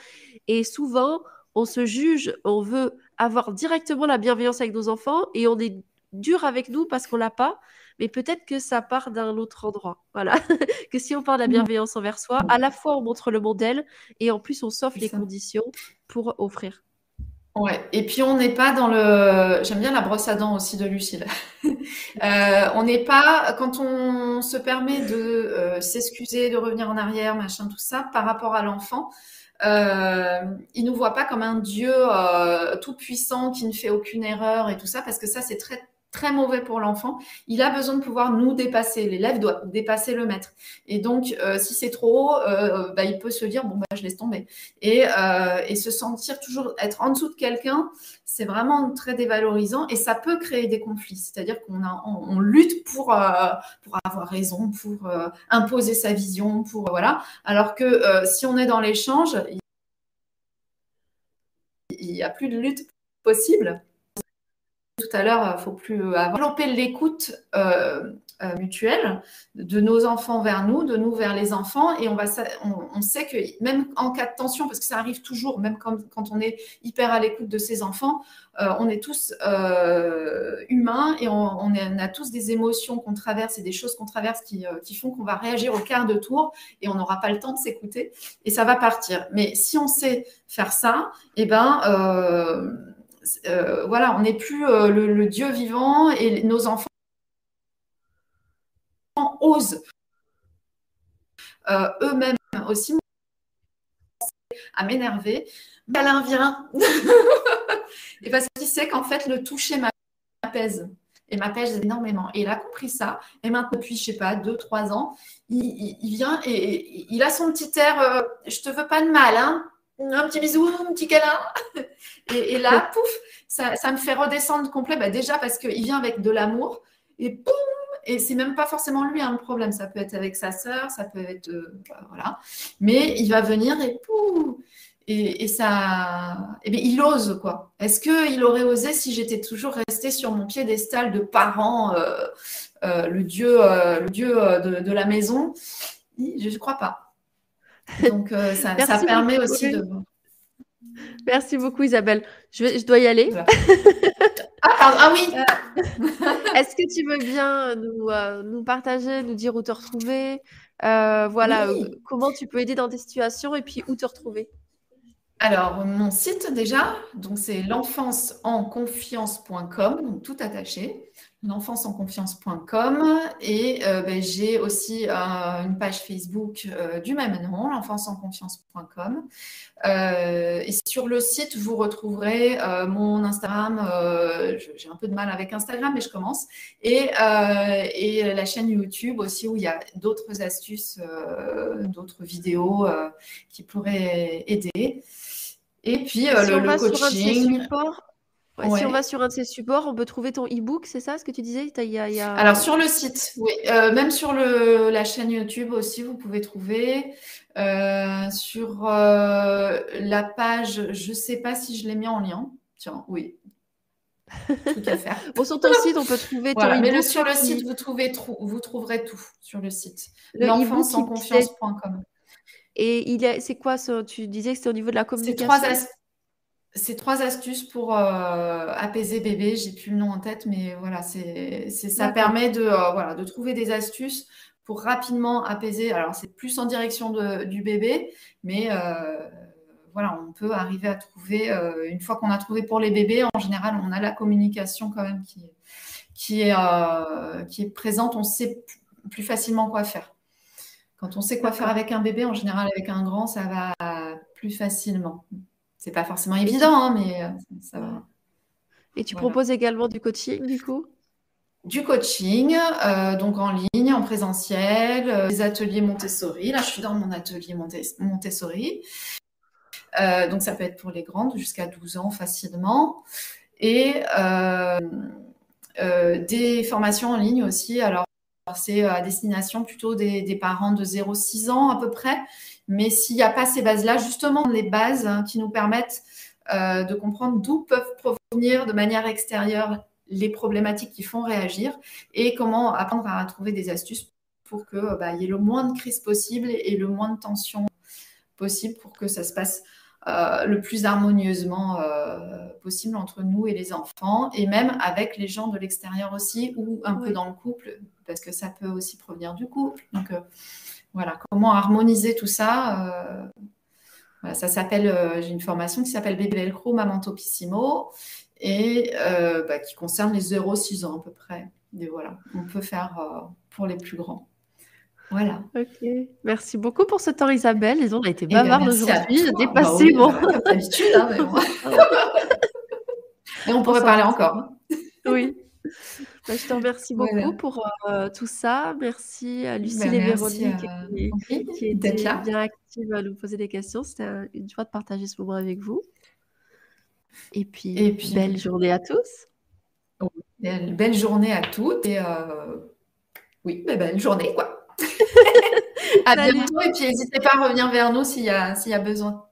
et souvent on se juge on veut avoir directement la bienveillance avec nos enfants et on est dur avec nous parce qu'on l'a pas mais peut-être que ça part d'un autre endroit. Voilà. (laughs) que si on parle de la mmh. bienveillance envers soi, à la fois on montre le modèle et en plus on s'offre les conditions pour offrir. Ouais, et puis on n'est pas dans le. J'aime bien la brosse à dents aussi de Lucille. (laughs) Euh, on n'est pas, quand on se permet de euh, s'excuser, de revenir en arrière, machin, tout ça, par rapport à l'enfant, euh, il nous voit pas comme un Dieu euh, tout puissant qui ne fait aucune erreur et tout ça, parce que ça c'est très très mauvais pour l'enfant. Il a besoin de pouvoir nous dépasser. L'élève doit dépasser le maître. Et donc, euh, si c'est trop haut, euh, bah, il peut se dire bon bah je laisse tomber. Et, euh, et se sentir toujours être en dessous de quelqu'un, c'est vraiment très dévalorisant et ça peut créer des conflits. C'est-à-dire qu'on on, lutte pour pour avoir raison, pour imposer sa vision, pour voilà. Alors que si on est dans l'échange, il n'y a plus de lutte possible à l'heure, il faut plus avoir développer l'écoute euh, euh, mutuelle de nos enfants vers nous, de nous vers les enfants, et on va, sait que même en cas de tension, parce que ça arrive toujours, même quand, on est hyper à l'écoute de ses enfants, euh, on est tous humains et on, on, a tous des émotions qu'on traverse et des choses qu'on traverse qui, qui font qu'on va réagir au quart de tour et on n'aura pas le temps de s'écouter et ça va partir. Mais si on sait faire ça, eh ben euh, voilà, on n'est plus euh, le, Dieu vivant et nos enfants osent euh, eux-mêmes aussi à m'énerver. Alain vient. (laughs) et parce qu'il sait qu'en fait, le toucher m'apaise et m'apaise énormément. Et il a compris ça. Et maintenant, depuis, je sais pas, deux, trois ans, il, vient et, il a son petit air, je te veux pas de mal, hein un petit bisou, un petit câlin. (laughs) Et, là, pouf, ça, me fait redescendre complet. Bah, déjà parce qu'il vient avec de l'amour. Et boum Et c'est même pas forcément lui un hein, problème. Ça peut être avec sa sœur, ça peut être. Euh, bah, voilà. Mais il va venir et pouf et, ça. Eh bien, il ose, quoi. Est-ce qu'il aurait osé si j'étais toujours restée sur mon piédestal de parent, euh, euh, le dieu, le dieu de, la maison? Je ne crois pas. Donc, euh, ça, permet aussi de. Merci beaucoup, Isabelle. Je, je dois y aller. ah, ah, oui. Euh, (laughs) est-ce que tu veux bien nous, euh, nous, partager, nous dire où te retrouver? Voilà, comment tu peux aider dans tes situations et puis où te retrouver? Alors, mon site déjà, donc c'est l'enfanceenconfiance.com, donc tout attaché l'enfancesenconfiance.com et euh, ben, j'ai aussi euh, une page Facebook euh, du même nom, l'enfancesenconfiance.com. et sur le site, vous retrouverez mon Instagram. j'ai un peu de mal avec Instagram, mais je commence. Et, et la chaîne YouTube aussi, où il y a d'autres astuces, d'autres vidéos qui pourraient aider. Et puis le, le coaching. Si on va sur un de ces supports, on peut trouver ton e-book, c'est ça ce que tu disais? Alors sur le site, oui. Euh, même sur le, la chaîne YouTube aussi, vous pouvez trouver. Euh, sur euh, la page, je ne sais pas si je l'ai mis en lien. Tiens, oui. Truc à faire. (laughs) bon, sur ton (laughs) site, on peut trouver ton e-book. Mais sur le site, vous, trouvez, vous trouverez tout sur le site. L'enfance-en-confiance.com. Et il c'est quoi Tu disais que c'était au niveau de la communication. C'est trois astuces pour euh, apaiser bébé. J'ai plus le nom en tête, mais voilà, c'est, ça permet de, euh, voilà, de trouver des astuces pour rapidement apaiser. Alors, c'est plus en direction du bébé, mais euh, voilà, on peut arriver à trouver, une fois qu'on a trouvé pour les bébés, en général, on a la communication quand même qui, qui, est, qui est présente. On sait plus facilement quoi faire. Quand on sait quoi faire avec un bébé, en général, avec un grand, ça va plus facilement. C'est pas forcément évident, hein, mais euh, ça va. Et tu proposes également du coaching, du coup? Du coaching, euh, donc en ligne, en présentiel, euh, des ateliers Montessori. Là, je suis dans mon atelier Montessori. donc, ça peut être pour les grandes, jusqu'à 12 ans facilement. Et des formations en ligne aussi. Alors, c'est à destination plutôt des, des parents de 0-6 ans à peu près mais s'il n'y a pas ces bases-là, justement, les bases hein, qui nous permettent euh, de comprendre d'où peuvent provenir de manière extérieure les problématiques qui font réagir et comment apprendre à trouver des astuces pour qu'il bah, y ait le moins de crise possible et le moins de tension possible pour que ça se passe euh, le plus harmonieusement euh, possible entre nous et les enfants, et même avec les gens de l'extérieur aussi, ou un peu dans le couple, parce que ça peut aussi provenir du couple. Donc, voilà, comment harmoniser tout ça euh, Ça s'appelle, euh, j'ai une formation qui s'appelle Bébé Velcro, Maman Topissimo, et euh, bah, qui concerne les 0-6 ans à peu près. Et voilà, on peut faire pour les plus grands. Voilà. Ok, merci beaucoup pour ce temps, Isabelle. Les on a été eh ben, bavardes aujourd'hui, dépassé bah bon. d'habitude, hein, mais bon. (laughs) Et on pourrait parler encore. Hein. Oui. Bah, je te remercie beaucoup pour euh, tout ça. Merci à Lucie bah, et Véronique qui, étaient bien actives à nous poser des questions. C'était une joie de partager ce moment avec vous. Et puis, belle journée à tous. Belle, journée à toutes. Et euh, oui, belle journée, quoi. (laughs) à bientôt. Et puis, n'hésitez pas à revenir vers nous s'il y, a, s'il y a besoin.